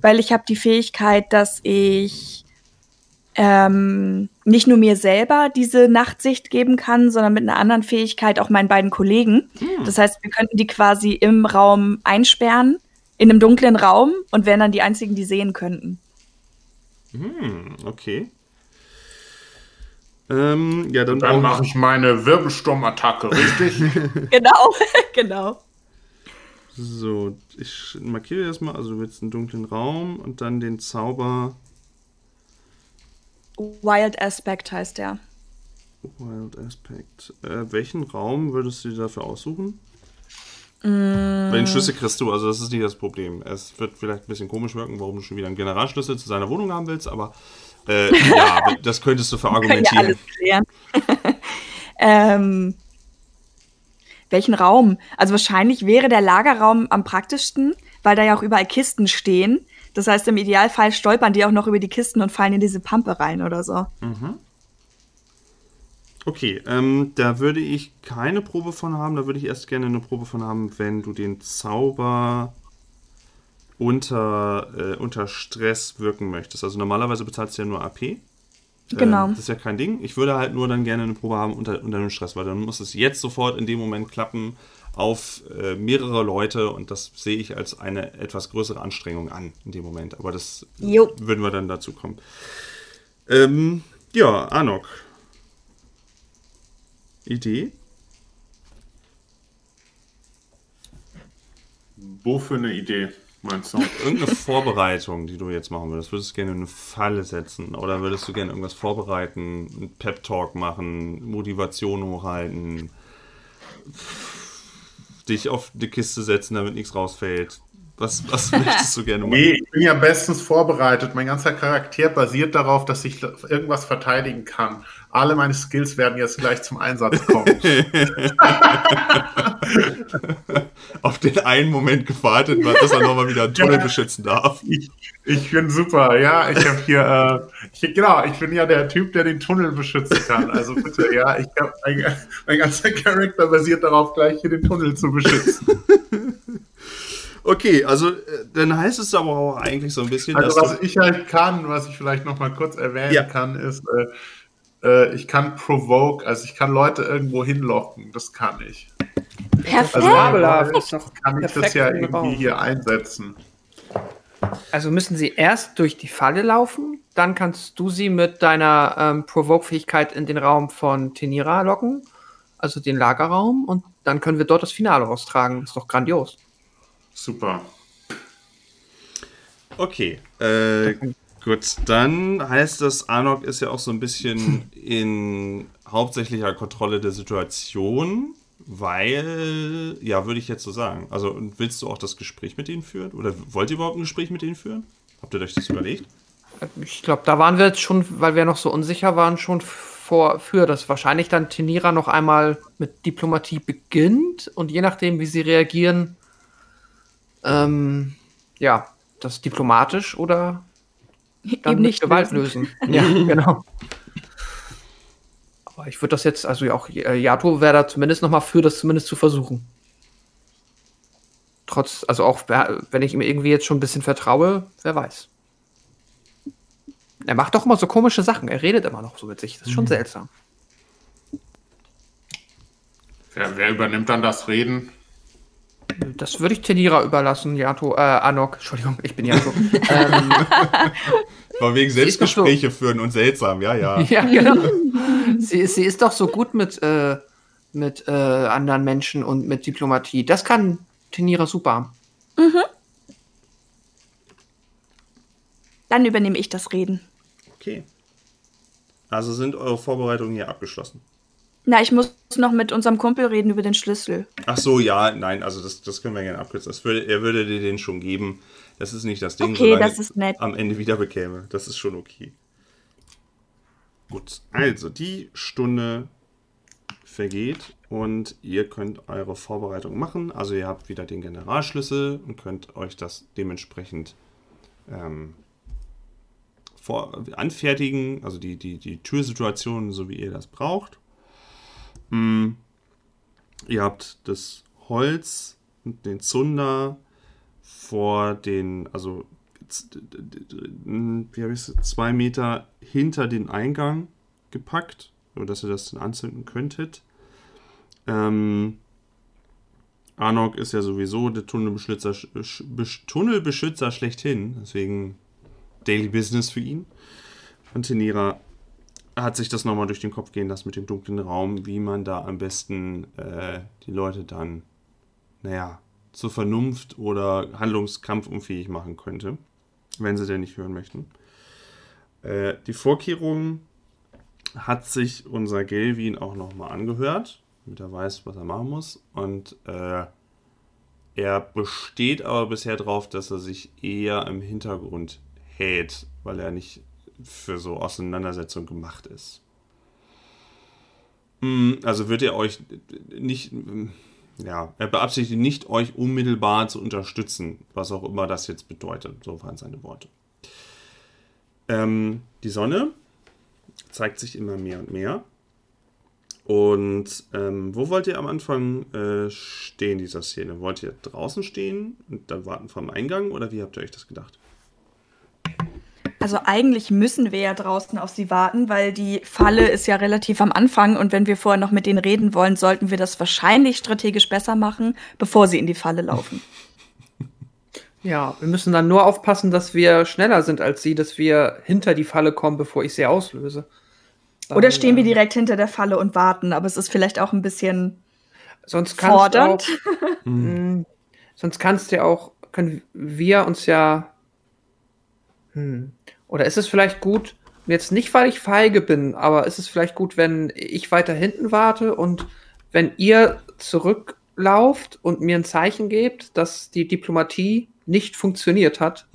weil ich habe die Fähigkeit, dass ich ähm, nicht nur mir selber diese Nachtsicht geben kann, sondern mit einer anderen Fähigkeit auch meinen beiden Kollegen. Das heißt, wir könnten die quasi im Raum einsperren, in einem dunklen Raum und wären dann die einzigen, die sehen könnten. Hm, okay. Ähm, ja, dann, Dann mache ich meine Wirbelsturmattacke, richtig? Genau, genau. So, ich markiere erstmal, also du willst einen dunklen Raum und dann den Zauber Wild Aspect heißt der. Wild Aspect. Äh, welchen Raum würdest du dir dafür aussuchen? Weil den Schlüssel kriegst du, also das ist nicht das Problem. Es wird vielleicht ein bisschen komisch wirken, warum du schon wieder einen Generalschlüssel zu seiner Wohnung haben willst, aber äh, ja, das könntest du ja verargumentieren. klären. ähm, welchen Raum? Also wahrscheinlich wäre der Lagerraum am praktischsten, weil da ja auch überall Kisten stehen. Das heißt, im Idealfall stolpern die auch noch über die Kisten und fallen in diese Pampe rein oder so. Okay, ähm, da würde ich keine Probe von haben. Da würde ich erst gerne eine Probe von haben, wenn du den Zauber unter, äh, unter Stress wirken möchtest. Also normalerweise bezahlst du ja nur AP. Genau. Äh, das ist ja kein Ding. Ich würde halt nur dann gerne eine Probe haben unter, unter dem Stress, weil dann muss es jetzt sofort in dem Moment klappen auf äh, mehrere Leute und das sehe ich als eine etwas größere Anstrengung an in dem Moment. Aber das Jo. würden wir dann dazu kommen. Ähm, ja, Anok. Idee? Wofür eine Idee, meinst du? Irgendeine Vorbereitung, die du jetzt machen würdest. Würdest du gerne eine Falle setzen? Oder würdest du gerne irgendwas vorbereiten? Einen Pep-Talk machen? Motivation hochhalten? Dich auf die Kiste setzen, damit nichts rausfällt? Was, was möchtest du gerne machen? Nee, ich bin ja bestens vorbereitet. Mein ganzer Charakter basiert darauf, dass ich irgendwas verteidigen kann. Alle meine Skills werden jetzt gleich zum Einsatz kommen. auf den einen Moment gewartet, dass er nochmal wieder einen Tunnel Ja. beschützen darf. ich, ich bin super, ja. Ich habe hier, äh, ich, genau, ich bin ja der Typ, der den Tunnel beschützen kann. Also bitte, ja, ich hab, mein, mein ganzer Charakter basiert darauf, gleich hier den Tunnel zu beschützen. Okay, also äh, dann heißt es aber auch eigentlich so ein bisschen, Also was ich halt kann, was ich vielleicht noch mal kurz erwähnen Ja. kann, ist, äh, äh, ich kann provoke, also ich kann Leute irgendwo hinlocken, das kann ich. Perfekt. Also Fabelhaft. kann ich das ja irgendwie Raum. hier einsetzen. Also müssen sie erst durch die Falle laufen, dann kannst du sie mit deiner ähm, Provoke-Fähigkeit in den Raum von Tenira locken, also den Lagerraum, und dann können wir dort das Finale austragen. Ist doch grandios. Super. Okay, äh, gut, dann heißt das, Anok ist ja auch so ein bisschen in hauptsächlicher Kontrolle der Situation, weil, ja, würde ich jetzt so sagen. Also, willst du auch das Gespräch mit denen führen? Oder wollt ihr überhaupt ein Gespräch mit denen führen? Habt ihr euch das überlegt? Ich glaube, da waren wir jetzt schon, weil wir noch so unsicher waren, schon vor, für, dass wahrscheinlich dann Tenira noch einmal mit Diplomatie beginnt und je nachdem, wie sie reagieren, ähm, ja, das diplomatisch oder dann Eben nicht Gewalt lösen. lösen. ja, genau. Aber ich würde das jetzt, also ja, auch äh, Yato wäre da zumindest noch mal für, das zumindest zu versuchen. Trotz, also auch wenn ich ihm irgendwie jetzt schon ein bisschen vertraue, wer weiß. Er macht doch immer so komische Sachen. Er redet immer noch so mit sich. Das ist schon seltsam. Wer, wer übernimmt dann das Reden? Das würde ich Tenira überlassen, Yato, äh, Anok. Entschuldigung, ich bin Yato. ähm, War wegen doch so- Selbstgespräche führen und seltsam, ja, ja. ja, genau. sie, ist- sie ist doch so gut mit, äh, mit äh, anderen Menschen und mit Diplomatie. Das kann Tenira super. Dann übernehme ich das Reden. Okay. Also sind eure Vorbereitungen hier abgeschlossen. Na, ich muss noch mit unserem Kumpel reden über den Schlüssel. Ach so, ja, nein, also das, das können wir gerne abkürzen. Das würde, er würde dir den schon geben. Das ist nicht das Ding, Okay, das ist nett. am Ende wieder bekäme. Das ist schon okay. Gut, also die Stunde vergeht und ihr könnt eure Vorbereitung machen. Also ihr habt wieder den Generalschlüssel und könnt euch das dementsprechend ähm, vor, anfertigen, also die, die, die Türsituation, so wie ihr das braucht. Hm. Ihr habt das Holz und den Zunder vor den, also wie habe ich zwei Meter hinter den Eingang gepackt, sodass ihr das dann anzünden könntet. Ähm, Arnok ist ja sowieso der Tunnelbeschützer, sch- besch- Tunnelbeschützer schlechthin, deswegen Daily Business für ihn. Und Tenira hat sich das nochmal durch den Kopf gehen lassen mit dem dunklen Raum, wie man da am besten äh, die Leute dann, naja, zur Vernunft oder handlungskampfunfähig machen könnte, wenn sie denn nicht hören möchten. Äh, die Vorkehrungen hat sich unser Gelvin auch nochmal angehört, damit er weiß, was er machen muss. Und äh, er besteht aber bisher darauf, dass er sich eher im Hintergrund hält, weil er nicht für so Auseinandersetzungen gemacht ist. Mm, Also wird er euch nicht, ja, er beabsichtigt nicht, euch unmittelbar zu unterstützen, was auch immer das jetzt bedeutet. So waren seine Worte. Ähm, die Sonne zeigt sich immer mehr und mehr. Und ähm, wo wollt ihr am Anfang äh, stehen dieser Szene? Wollt ihr draußen stehen und dann warten vom Eingang oder wie habt ihr euch das gedacht? Also eigentlich müssen wir ja draußen auf sie warten, weil die Falle ist ja relativ am Anfang und wenn wir vorher noch mit denen reden wollen, sollten wir das wahrscheinlich strategisch besser machen, bevor sie in die Falle laufen. Ja, wir müssen dann nur aufpassen, dass wir schneller sind als sie, dass wir hinter die Falle kommen, bevor ich sie auslöse. Dann, Oder stehen wir ähm, direkt hinter der Falle und warten, aber es ist vielleicht auch ein bisschen sonst fordernd. Auch, hm. sonst kannst du ja auch, können wir uns ja. Hm, oder ist es vielleicht gut, jetzt nicht, weil ich feige bin, aber ist es vielleicht gut, wenn ich weiter hinten warte und wenn ihr zurücklauft und mir ein Zeichen gebt, dass die Diplomatie nicht funktioniert hat.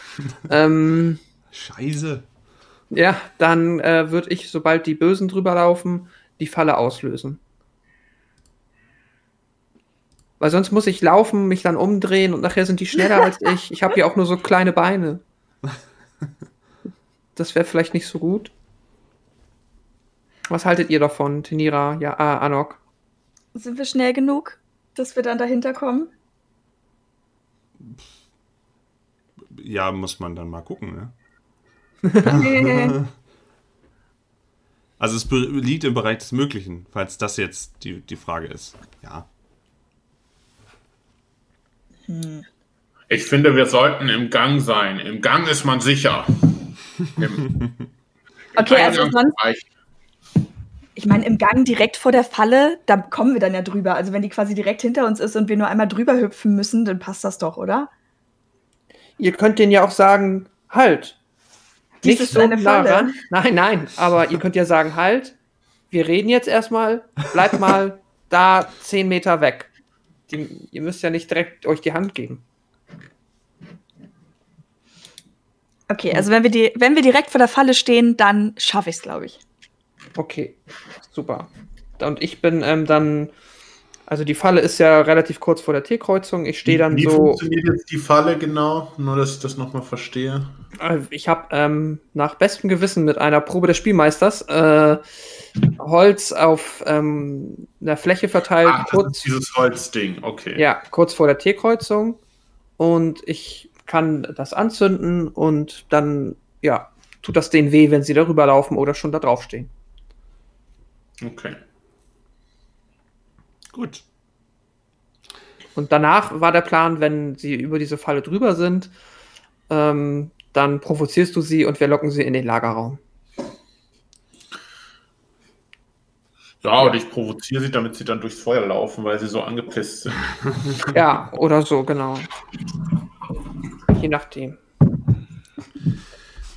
ähm, Scheiße. Ja, dann äh, würde ich, sobald die Bösen drüber laufen, die Falle auslösen. Weil sonst muss ich laufen, mich dann umdrehen und nachher sind die schneller als ich. Ich habe ja auch nur so kleine Beine. Das wäre vielleicht nicht so gut. Was haltet ihr davon, Tenira, ja, ah, Anok? Sind wir schnell genug, dass wir dann dahinter kommen? Ja, muss man dann mal gucken, ne? also es liegt im Bereich des Möglichen, falls das jetzt die, die Frage ist. Ja. Hm. Ich finde, wir sollten im Gang sein. Im Gang ist man sicher. okay, also sonst, ich meine, im Gang direkt vor der Falle, da kommen wir dann ja drüber. Also wenn die quasi direkt hinter uns ist und wir nur einmal drüber hüpfen müssen, dann passt das doch, oder? Ihr könnt denen ja auch sagen, halt. Dies Nicht so eine nah ran. Nein, nein, aber ihr könnt ja sagen, halt. Wir reden jetzt erstmal. Bleibt mal da zehn Meter weg. Die, ihr müsst ja nicht direkt euch die Hand geben. Okay, also wenn wir, die, wenn wir direkt vor der Falle stehen, dann schaffe ich es, glaube ich. Okay, super. Und ich bin ähm, dann, also die Falle ist ja relativ kurz vor der T-Kreuzung. Ich stehe dann wie, wie so. Wie funktioniert jetzt die Falle genau? Nur, dass ich das nochmal verstehe. Äh, ich habe ähm, nach bestem Gewissen mit einer Probe des Spielmeisters äh, Holz auf ähm, einer Fläche verteilt. Ah, kurz, dieses Holzding, okay. Ja, kurz vor der T-Kreuzung. Und ich kann das anzünden und dann, ja, tut das denen weh, wenn sie darüber laufen oder schon da draufstehen. Okay. Gut. Und danach war der Plan, wenn sie über diese Falle drüber sind, ähm, dann provozierst du sie und wir locken sie in den Lagerraum. Ja, und ich provoziere sie, damit sie dann durchs Feuer laufen, weil sie so angepisst sind. ja, oder so, genau. Je nachdem.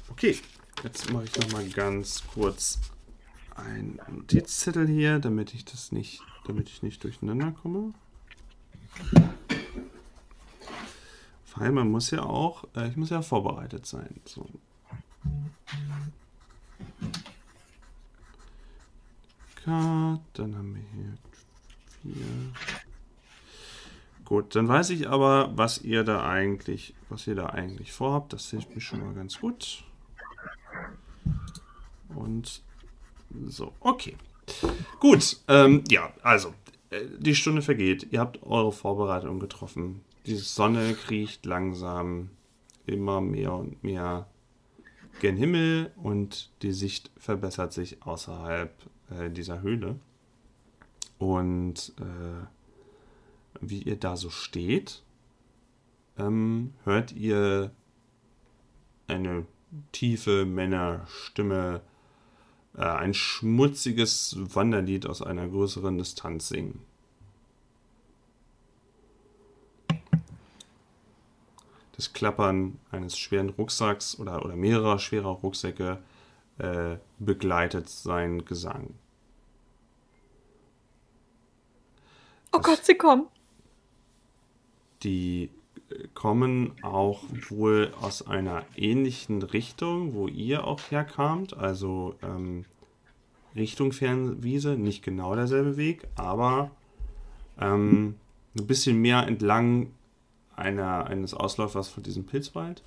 Okay, jetzt mache ich nochmal ganz kurz einen Notizzettel hier, damit ich das nicht, damit ich nicht durcheinander komme. Weil man muss ja auch, äh, ich muss ja vorbereitet sein. So. Dann haben wir hier vier. Gut, dann weiß ich aber, was ihr da eigentlich, was ihr da eigentlich vorhabt. Das hilft mir schon mal ganz gut. Und so, okay. Gut, ähm, ja, also, äh, die Stunde vergeht. Ihr habt eure Vorbereitung getroffen. Die Sonne kriecht langsam immer mehr und mehr gen Himmel und die Sicht verbessert sich außerhalb äh, dieser Höhle. Und äh, wie ihr da so steht, ähm, hört ihr eine tiefe Männerstimme äh, ein schmutziges Wanderlied aus einer größeren Distanz singen. Das Klappern eines schweren Rucksacks oder, oder mehrerer schwerer Rucksäcke äh, begleitet seinen Gesang. Oh Gott, sie kommen. Die kommen auch wohl aus einer ähnlichen Richtung, wo ihr auch herkamt. Also ähm, Richtung Fernwiese, nicht genau derselbe Weg, aber ähm, ein bisschen mehr entlang einer, eines Ausläufers von diesem Pilzwald.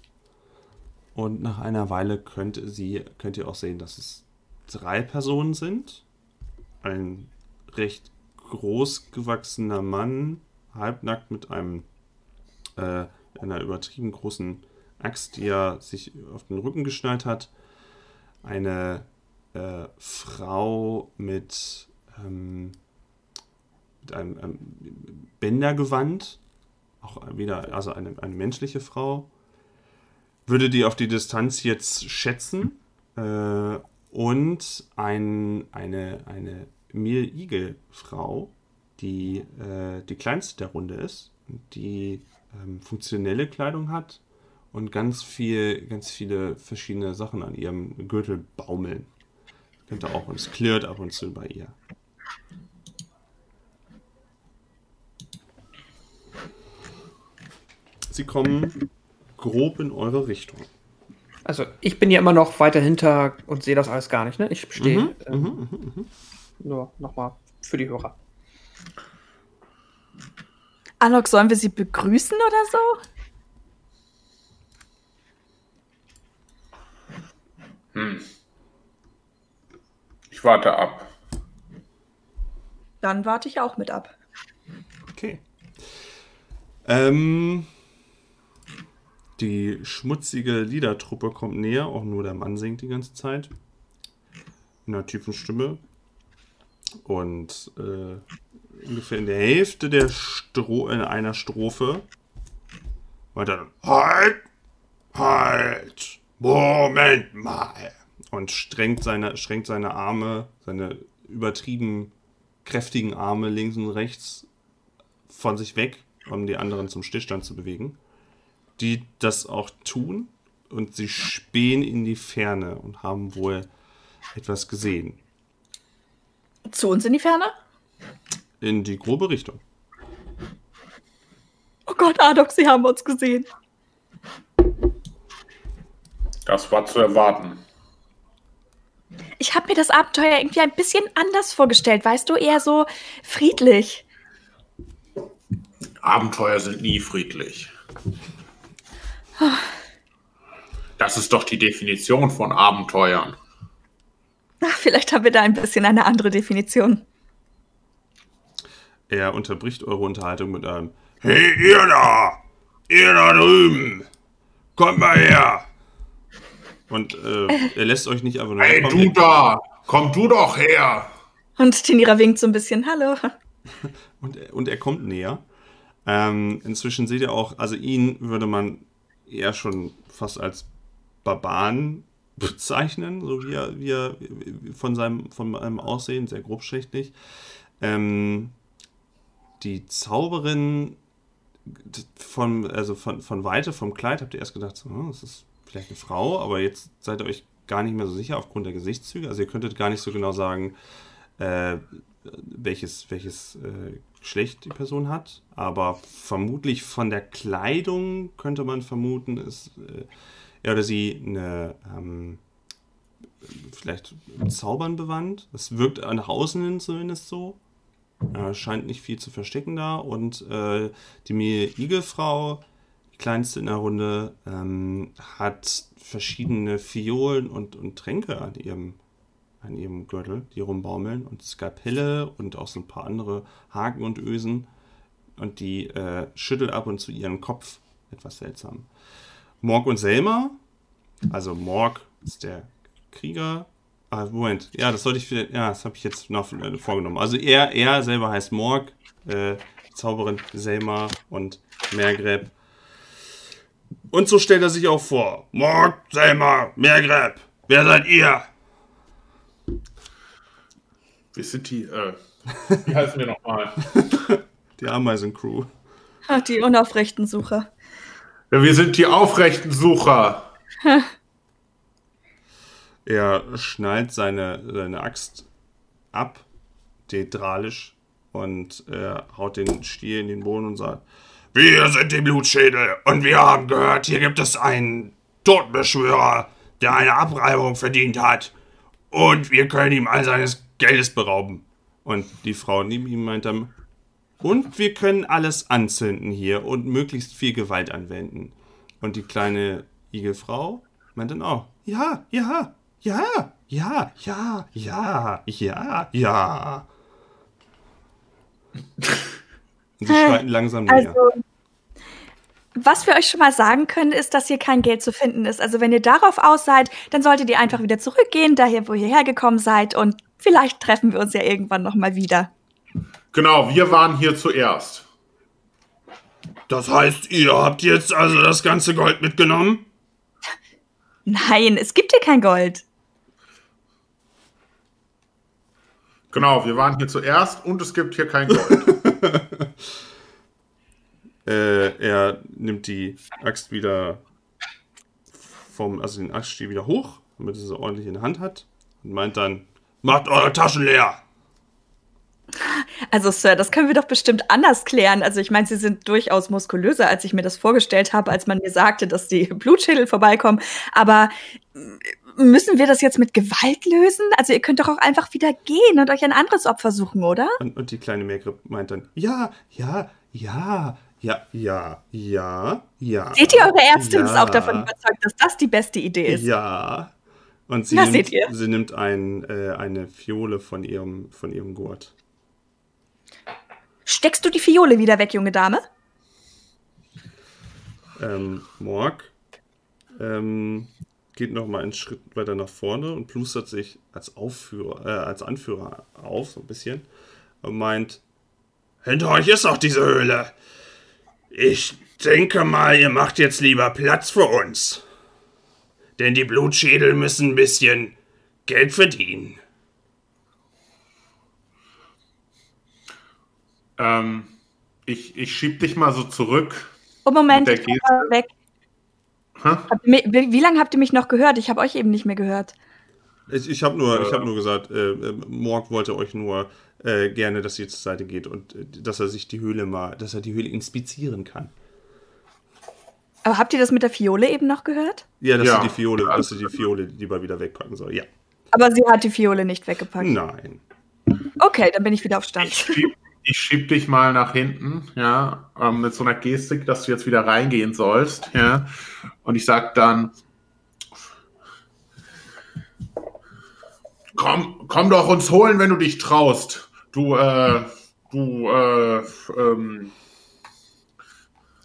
Und nach einer Weile könnt, sie, könnt ihr auch sehen, dass es drei Personen sind. Ein recht groß gewachsener Mann, halbnackt mit einem äh, einer übertrieben großen Axt, die er sich auf den Rücken geschnallt hat. Eine äh, Frau mit, ähm, mit einem, einem Bändergewand, auch wieder, also eine, eine menschliche Frau, würde die auf die Distanz jetzt schätzen. Äh, und ein, eine, eine Mehl-Igel-Frau, die äh, die kleinste der Runde ist, die ähm, funktionelle Kleidung hat und ganz viel, ganz viele verschiedene Sachen an ihrem Gürtel baumeln. Könnte auch und es klirrt ab und zu bei ihr. Sie kommen grob in eure Richtung. Also ich bin ja immer noch weiter hinter und sehe das alles gar nicht, ne? Ich stehe. Mhm, ähm, mhm, mhm, mhm. Nur nochmal für die Hörer. Anok, sollen wir sie begrüßen oder so? Ich warte ab. Dann warte ich auch mit ab. Okay. Ähm, die schmutzige Liedertruppe kommt näher, auch nur der Mann singt die ganze Zeit. In einer tiefen Stimme. Und äh, ungefähr in der Hälfte der Stro in einer Strophe war dann Halt! Halt! Moment mal! Und strengt seine, strengt seine Arme, seine übertrieben kräftigen Arme links und rechts von sich weg, um die anderen zum Stillstand zu bewegen. Die das auch tun und sie spähen in die Ferne und haben wohl etwas gesehen. Zu uns in die Ferne? In die grobe Richtung. Oh Gott, Adok, sie haben uns gesehen. Das war zu erwarten. Ich habe mir das Abenteuer irgendwie ein bisschen anders vorgestellt, weißt du, eher so friedlich. Abenteuer sind nie friedlich. Das ist doch die Definition von Abenteuern. Ach, vielleicht haben wir da ein bisschen eine andere Definition. Er unterbricht eure Unterhaltung mit einem Hey, ihr da! Ihr da drüben! Kommt mal her! Und äh, er lässt euch nicht einfach nur Hey, du da! Komm du doch her! Und Tinira winkt so ein bisschen. Hallo. Und, er- und er kommt näher. Ähm, inzwischen seht ihr auch, also ihn würde man eher schon fast als Barbaren bezeichnen, so wie er, wie er von seinem, von seinem Aussehen, sehr grobschächtig. Ähm, die Zauberin von, also von, von Weite, vom Kleid, habt ihr erst gedacht, so, hm, das ist vielleicht eine Frau, aber jetzt seid ihr euch gar nicht mehr so sicher aufgrund der Gesichtszüge. Also ihr könntet gar nicht so genau sagen, äh, welches, welches äh, Geschlecht die Person hat. Aber vermutlich von der Kleidung könnte man vermuten, ist äh, er oder sie eine ähm, vielleicht Zaubern bewandt. Das wirkt nach außen hin zumindest so. Äh, scheint nicht viel zu verstecken da. Und äh, die Mir-Igel-Frau, die kleinste in der Runde, ähm, hat verschiedene Fiolen und, und Tränke an ihrem, an ihrem Gürtel, die rumbaumeln. Und Skalpelle und auch so ein paar andere Haken und Ösen. Und die äh, schüttelt ab und zu ihren Kopf. Etwas seltsam. Morg und Selma, also Morg ist der Krieger. Ah, Moment, ja, das sollte ich wieder, ja, das habe ich jetzt noch äh, vorgenommen. Also er, er selber heißt Morg, äh, die Zauberin Selma und Mergreb. Und so stellt er sich auch vor. Morg, Selma, Mergreb, wer seid ihr? Wir sind die, äh, wie heißen wir nochmal? Die Ameisencrew. Die unaufrechten Sucher. Ja, wir sind die aufrechten Sucher. Er schnallt seine, seine Axt ab, theatralisch, und äh, haut den Stiel in den Boden und sagt: Wir sind die Blutschädel und wir haben gehört, hier gibt es einen Totenbeschwörer, der eine Abreibung verdient hat. Und wir können ihm all seines Geldes berauben. Und die Frau neben ihm meint dann: Und wir können alles anzünden hier und möglichst viel Gewalt anwenden. Und die kleine Igelfrau meint dann auch: Ja, ja, ja, ja, ja, ja, ja, ja. Sie schreiten langsam näher. Also, was wir euch schon mal sagen können, ist, dass hier kein Geld zu finden ist. Also wenn ihr darauf aus seid, dann solltet ihr einfach wieder zurückgehen, daher wo ihr hergekommen seid und vielleicht treffen wir uns ja irgendwann noch mal wieder. Genau, wir waren hier zuerst. Das heißt, ihr habt jetzt also das ganze Gold mitgenommen? Nein, es gibt hier kein Gold. Genau, wir waren hier zuerst und es gibt hier kein Gold. Äh, er nimmt die Axt wieder vom, also den Axtstiel wieder hoch, damit er sie ordentlich in der Hand hat und meint dann, macht eure Taschen leer. Also, Sir, das können wir doch bestimmt anders klären. Also, ich meine, Sie sind durchaus muskulöser, als ich mir das vorgestellt habe, als man mir sagte, dass die Blutschädel vorbeikommen. Aber müssen wir das jetzt mit Gewalt lösen? Also, ihr könnt doch auch einfach wieder gehen und euch ein anderes Opfer suchen, oder? Und, und die kleine Mergrip meint dann, ja, ja, ja, ja, ja, ja, ja. Seht ihr, eure Ärztin ist ja, auch davon überzeugt, dass das die beste Idee ist. Ja. Und sie Na, nimmt, sie nimmt ein, äh, eine Fiole von ihrem, von ihrem Gurt. Steckst du die Fiole wieder weg, junge Dame? Ähm, Morg ähm, geht noch mal einen Schritt weiter nach vorne und plustert sich als Aufführer, äh, als Anführer auf, so ein bisschen. Und meint, hinter euch ist auch diese Höhle. Ich denke mal, ihr macht jetzt lieber Platz für uns. Denn die Blutschädel müssen ein bisschen Geld verdienen. ähm, ich, ich schieb dich mal so zurück. Oh, Moment, ich bin mal weg. Hä? Habt ihr mi- Wie wie lange habt ihr mich noch gehört? Ich habe euch eben nicht mehr gehört. Ich, ich habe nur, ich Äh. hab nur gesagt, äh, äh, Morg wollte euch nur äh, gerne, dass ihr zur Seite geht und äh, dass er sich die Höhle mal, dass er die Höhle inspizieren kann. Aber habt ihr das mit der Fiole eben noch gehört? Ja, dass Ja. sie die Fiole, dass sie die Fiole lieber wieder wegpacken soll. Ja. Aber sie hat die Fiole nicht weggepackt. Nein. Okay, dann bin ich wieder auf Stand. Ich ich schieb dich mal nach hinten, ja, ähm, mit so einer Gestik, dass du jetzt wieder reingehen sollst, ja. Und ich sag dann, komm, komm doch uns holen, wenn du dich traust. Du, äh, du, äh, ähm,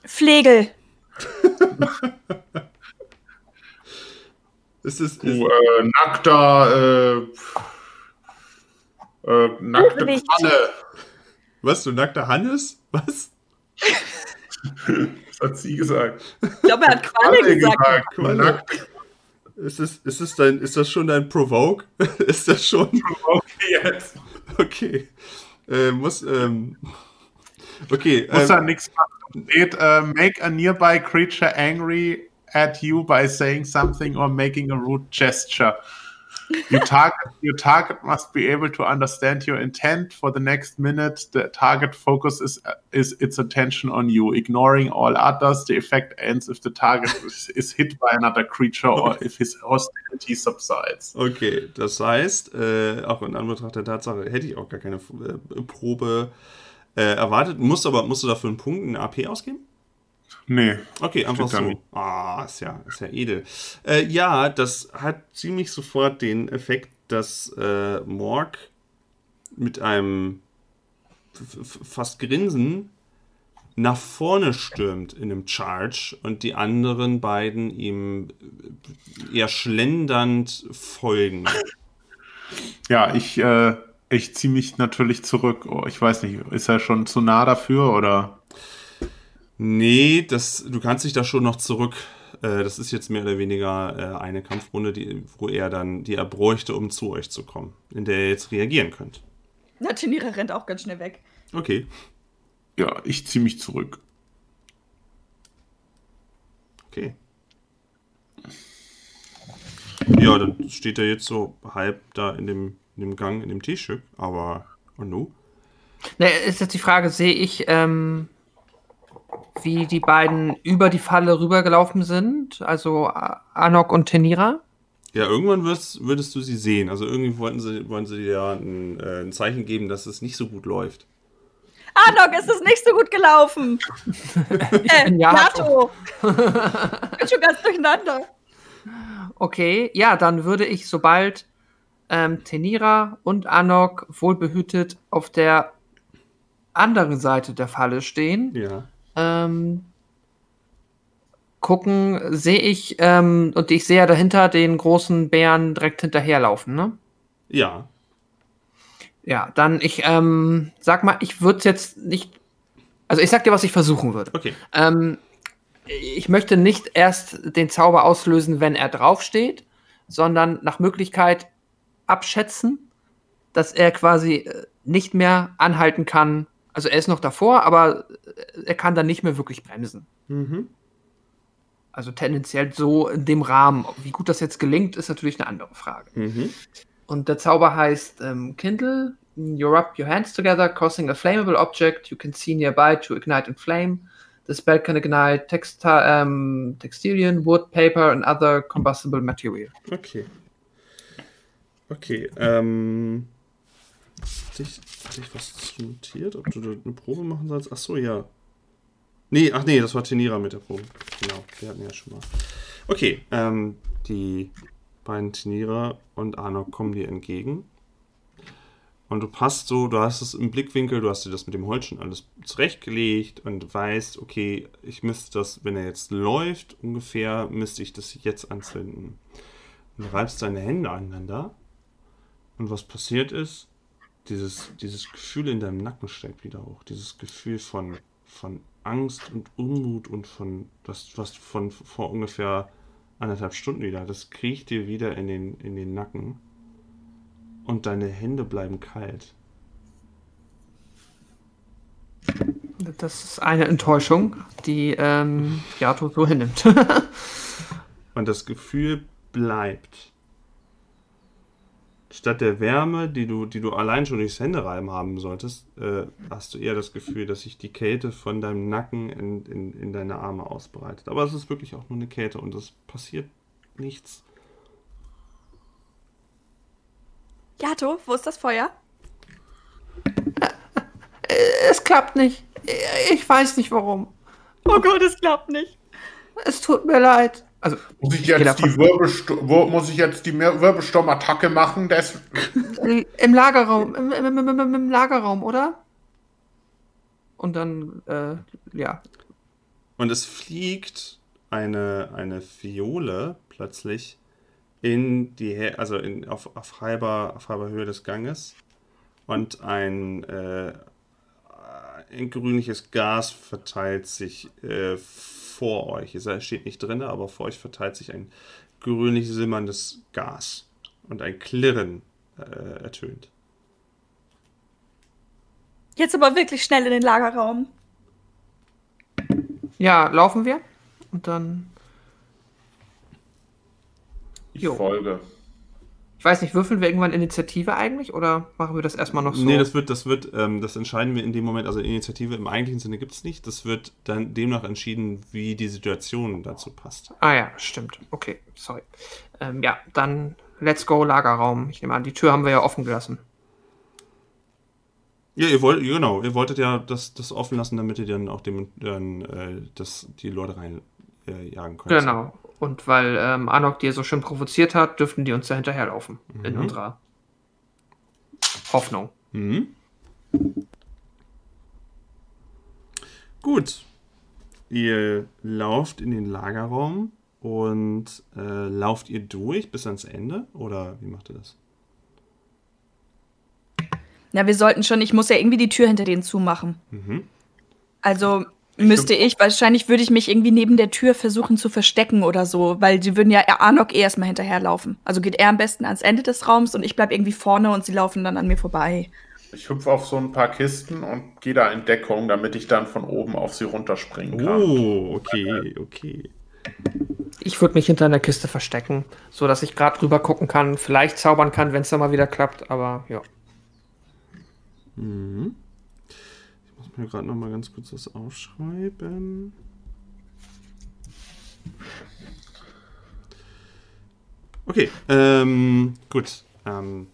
Flegel. Ist es, ist, du, äh, nackter, äh, äh, nackte Bösewicht. Was, du nackter Hannes? Was? Das hat sie gesagt. Ich glaube, er hat Qualle Qualle gesagt. gesagt. Qualle. Nackt. Ist, es, ist, es dein, ist das schon dein Provoke? ist das schon? Okay, jetzt. Okay. Äh, muss, ähm, okay. Muss da Ähm, nichts machen. Steht, äh, make a nearby creature angry at you by saying something or making a rude gesture. Your target, your target must be able to understand your intent. For the next minute, the target focus is, is its attention on you. Ignoring all others, the effect ends if the target is, is hit by another creature or if his hostility subsides. okay, das heißt, äh, auch in Anbetracht der Tatsache hätte ich auch gar keine äh, Probe äh, erwartet. Musst aber, musst du dafür einen Punkt, einen AP ausgeben? Nee. Okay, einfach so. Ah, ist ja, ist ja edel. Äh, ja, das hat ziemlich sofort den Effekt, dass äh, Morg mit einem fast Grinsen nach vorne stürmt in einem Charge und die anderen beiden ihm eher schlendernd folgen. Ja, ich, äh, ich ziehe mich natürlich zurück. Oh, ich weiß nicht, ist er schon zu nah dafür oder? Nee, das, du kannst dich da schon noch zurück. Äh, das ist jetzt mehr oder weniger äh, eine Kampfrunde, die, wo er dann, die er bräuchte, um zu euch zu kommen, in der ihr jetzt reagieren könnt. Na, Tenira rennt auch ganz schnell weg. Okay. Ja, ich ziehe mich zurück. Okay. Ja, dann steht er jetzt so halb da in dem, in dem Gang, in dem T-Stück, aber und nu? Ne, ist jetzt die Frage, sehe ich, ähm, wie die beiden über die Falle rübergelaufen sind? Also Anok und Tenira? Ja, irgendwann wirst, würdest du sie sehen. Also irgendwie wollten sie, wollen sie dir ja ein, äh, ein Zeichen geben, dass es nicht so gut läuft. Anok, es ist nicht so gut gelaufen. äh. Yato. ich bin schon ganz durcheinander. Okay, ja, dann würde ich, sobald ähm, Tenira und Anok wohlbehütet auf der anderen Seite der Falle stehen, Ja. Ähm, gucken, sehe ich, ähm, und ich sehe ja dahinter den großen Bären direkt hinterherlaufen, ne? Ja. Ja, dann ich, ähm, sag mal, ich würde jetzt nicht. Also ich sag dir, was ich versuchen würde. Okay. Ähm, ich möchte nicht erst den Zauber auslösen, wenn er draufsteht, sondern nach Möglichkeit abschätzen, dass er quasi äh, nicht mehr anhalten kann. Also er ist noch davor, aber äh, er kann dann nicht mehr wirklich bremsen. Mhm. Also tendenziell so in dem Rahmen. Wie gut das jetzt gelingt, ist natürlich eine andere Frage. Mhm. Und der Zauber heißt ähm, Kindle. You rub your hands together, causing a flammable object you can see nearby to ignite in flame. The spell can ignite texti um, textilian, wood, paper and other combustible material. Okay. Okay, ähm. Hatte ich, was notiert? Ob du da eine Probe machen sollst? Ach so, ja. Nee, ach nee, das war Tenira mit der Probe. Genau, wir hatten ja schon mal. Okay, ähm, die beiden Tenira und Arno kommen dir entgegen. Und du passt so, du hast es im Blickwinkel, du hast dir das mit dem Holz schon alles zurechtgelegt und weißt, okay, ich müsste das, wenn er jetzt läuft, ungefähr, müsste ich das jetzt anzünden. Und du reibst deine Hände aneinander. Und was passiert ist, dieses, dieses Gefühl in deinem Nacken steigt wieder hoch. Dieses Gefühl von, von Angst und Unmut und von, das, was von vor ungefähr anderthalb Stunden wieder, das kriecht dir wieder in den, in den Nacken. Und deine Hände bleiben kalt. Das ist eine Enttäuschung, die ähm, Yato so hinnimmt. Und das Gefühl bleibt. Statt der Wärme, die du, die du allein schon durchs Händereiben haben solltest, äh, hast du eher das Gefühl, dass sich die Kälte von deinem Nacken in, in, in deine Arme ausbreitet. Aber es ist wirklich auch nur eine Kälte und es passiert nichts. Jato, wo ist das Feuer? es klappt nicht. Ich weiß nicht warum. Oh Gott, es klappt nicht. Es tut mir leid. Also, Muss ich jetzt die, muss ich jetzt die Wirbelsturmattacke machen? Das Im Lagerraum, im, im, im, im, Lagerraum, oder? Und dann, äh, ja. Und es fliegt eine, eine Fiole plötzlich in die, also in, auf, auf, halber, auf halber Höhe des Ganges und ein, äh, ein grünliches Gas verteilt sich äh, vor euch. Es steht nicht drin, aber vor euch verteilt sich ein grünlich simmerndes Gas und ein Klirren äh, ertönt. Jetzt aber wirklich schnell in den Lagerraum. Ja, laufen wir und dann Ich jo. folge. Ich weiß nicht, würfeln wir irgendwann Initiative eigentlich oder machen wir das erstmal noch so? Nee, das wird, das wird, ähm, das entscheiden wir in dem Moment, also Initiative im eigentlichen Sinne gibt es nicht. Das wird dann demnach entschieden, wie die Situation dazu passt. Ah ja, stimmt. Okay, sorry. Ähm, ja, dann let's go Lagerraum. Ich nehme an, die Tür haben wir ja offen gelassen. Ja, ihr wollt, genau, ihr wolltet ja das, das offen lassen, damit ihr dann auch dem, dann, äh, das, die Leute rein äh, könnt. Genau. Und weil ähm, Anok dir so schön provoziert hat, dürften die uns da hinterherlaufen. Mhm. In unserer Hoffnung. Mhm. Gut. Ihr lauft in den Lagerraum und äh, lauft ihr durch bis ans Ende? Oder wie macht ihr das? Ja, wir sollten schon, ich muss ja irgendwie die Tür hinter denen zumachen. Mhm. Also Müsste ich, wahrscheinlich würde ich mich irgendwie neben der Tür versuchen zu verstecken oder so, weil sie würden ja Arnok eh erstmal hinterherlaufen. Also geht er am besten ans Ende des Raums und ich bleib irgendwie vorne und sie laufen dann an mir vorbei. Ich hüpfe auf so ein paar Kisten und gehe da in Deckung, damit ich dann von oben auf sie runterspringen kann. Oh, okay, okay. Ich würde mich hinter einer Kiste verstecken, so dass ich gerade rüber gucken kann, vielleicht zaubern kann, wenn es dann mal wieder klappt, aber ja. Mhm mir gerade noch mal ganz kurz das aufschreiben. Okay, ähm, gut. Ähm,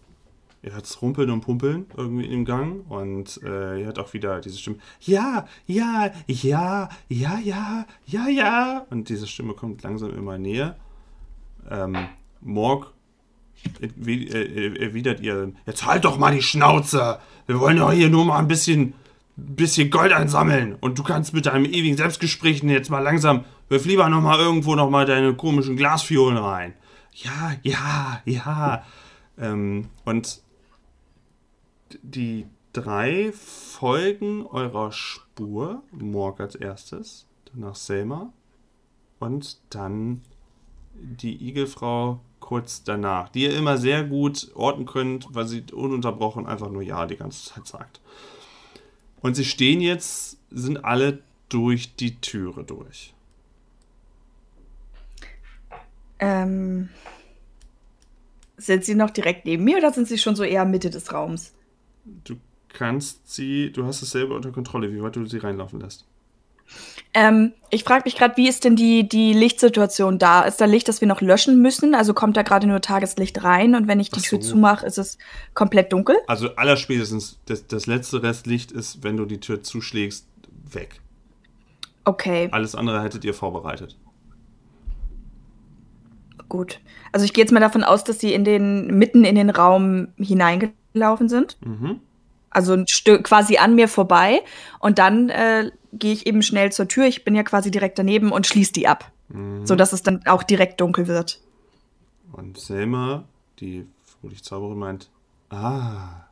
ihr hört es rumpeln und pumpeln irgendwie im Gang und äh, ihr hört auch wieder diese Stimme. Ja, ja, ja, ja, ja, ja, ja. Und diese Stimme kommt langsam immer näher. Ähm, Morg erwidert ihr, jetzt halt doch mal die Schnauze. Wir wollen doch hier nur mal ein bisschen ein bisschen Gold einsammeln und du kannst mit deinem ewigen Selbstgesprächen jetzt mal langsam, wirf lieber noch mal irgendwo noch mal deine komischen Glasfiolen rein. Ja, ja, ja. Ähm, und die drei folgen eurer Spur. Morg als erstes, danach Selma und dann die Igelfrau kurz danach, die ihr immer sehr gut orten könnt, weil sie ununterbrochen einfach nur Ja die ganze Zeit sagt. Und sie stehen jetzt, sind alle durch die Türe durch. Ähm, sind sie noch direkt neben mir oder sind sie schon so eher Mitte des Raums? Du kannst sie, du hast es selber unter Kontrolle, wie weit du sie reinlaufen lässt. Ähm, ich frage mich gerade, wie ist denn die, die Lichtsituation da? Ist da Licht, das wir noch löschen müssen? Also kommt da gerade nur Tageslicht rein und wenn ich die Ach Tür so. zumache, ist es komplett dunkel? Also allerspätestens, das, das letzte Restlicht ist, wenn du die Tür zuschlägst, weg. Okay, Alles andere hättet ihr vorbereitet. gut. Also ich gehe jetzt mal davon aus, dass sie in den, mitten in den Raum hineingelaufen sind. Mhm. Also ein Stück quasi an mir vorbei. Und dann äh, gehe ich eben schnell zur Tür. Ich bin ja quasi direkt daneben und schließe die ab. Mhm. Sodass es dann auch direkt dunkel wird. Und Selma, die vermutlich Zauberin, meint, ah,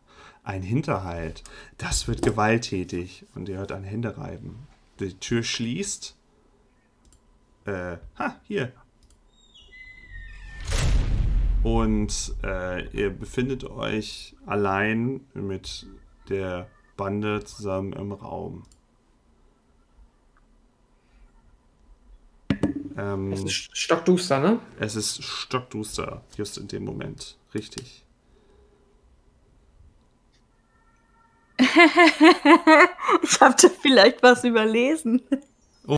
ein Hinterhalt. Das wird gewalttätig. Und ihr hört ein Händereiben. Die Tür schließt. Äh, ha, hier. Und äh, ihr befindet euch allein mit der Bande zusammen im Raum. Ähm, Es ist stockduster, ne? es ist stockduster, just in dem Moment. Richtig. Ich habe da vielleicht was überlesen. Oh.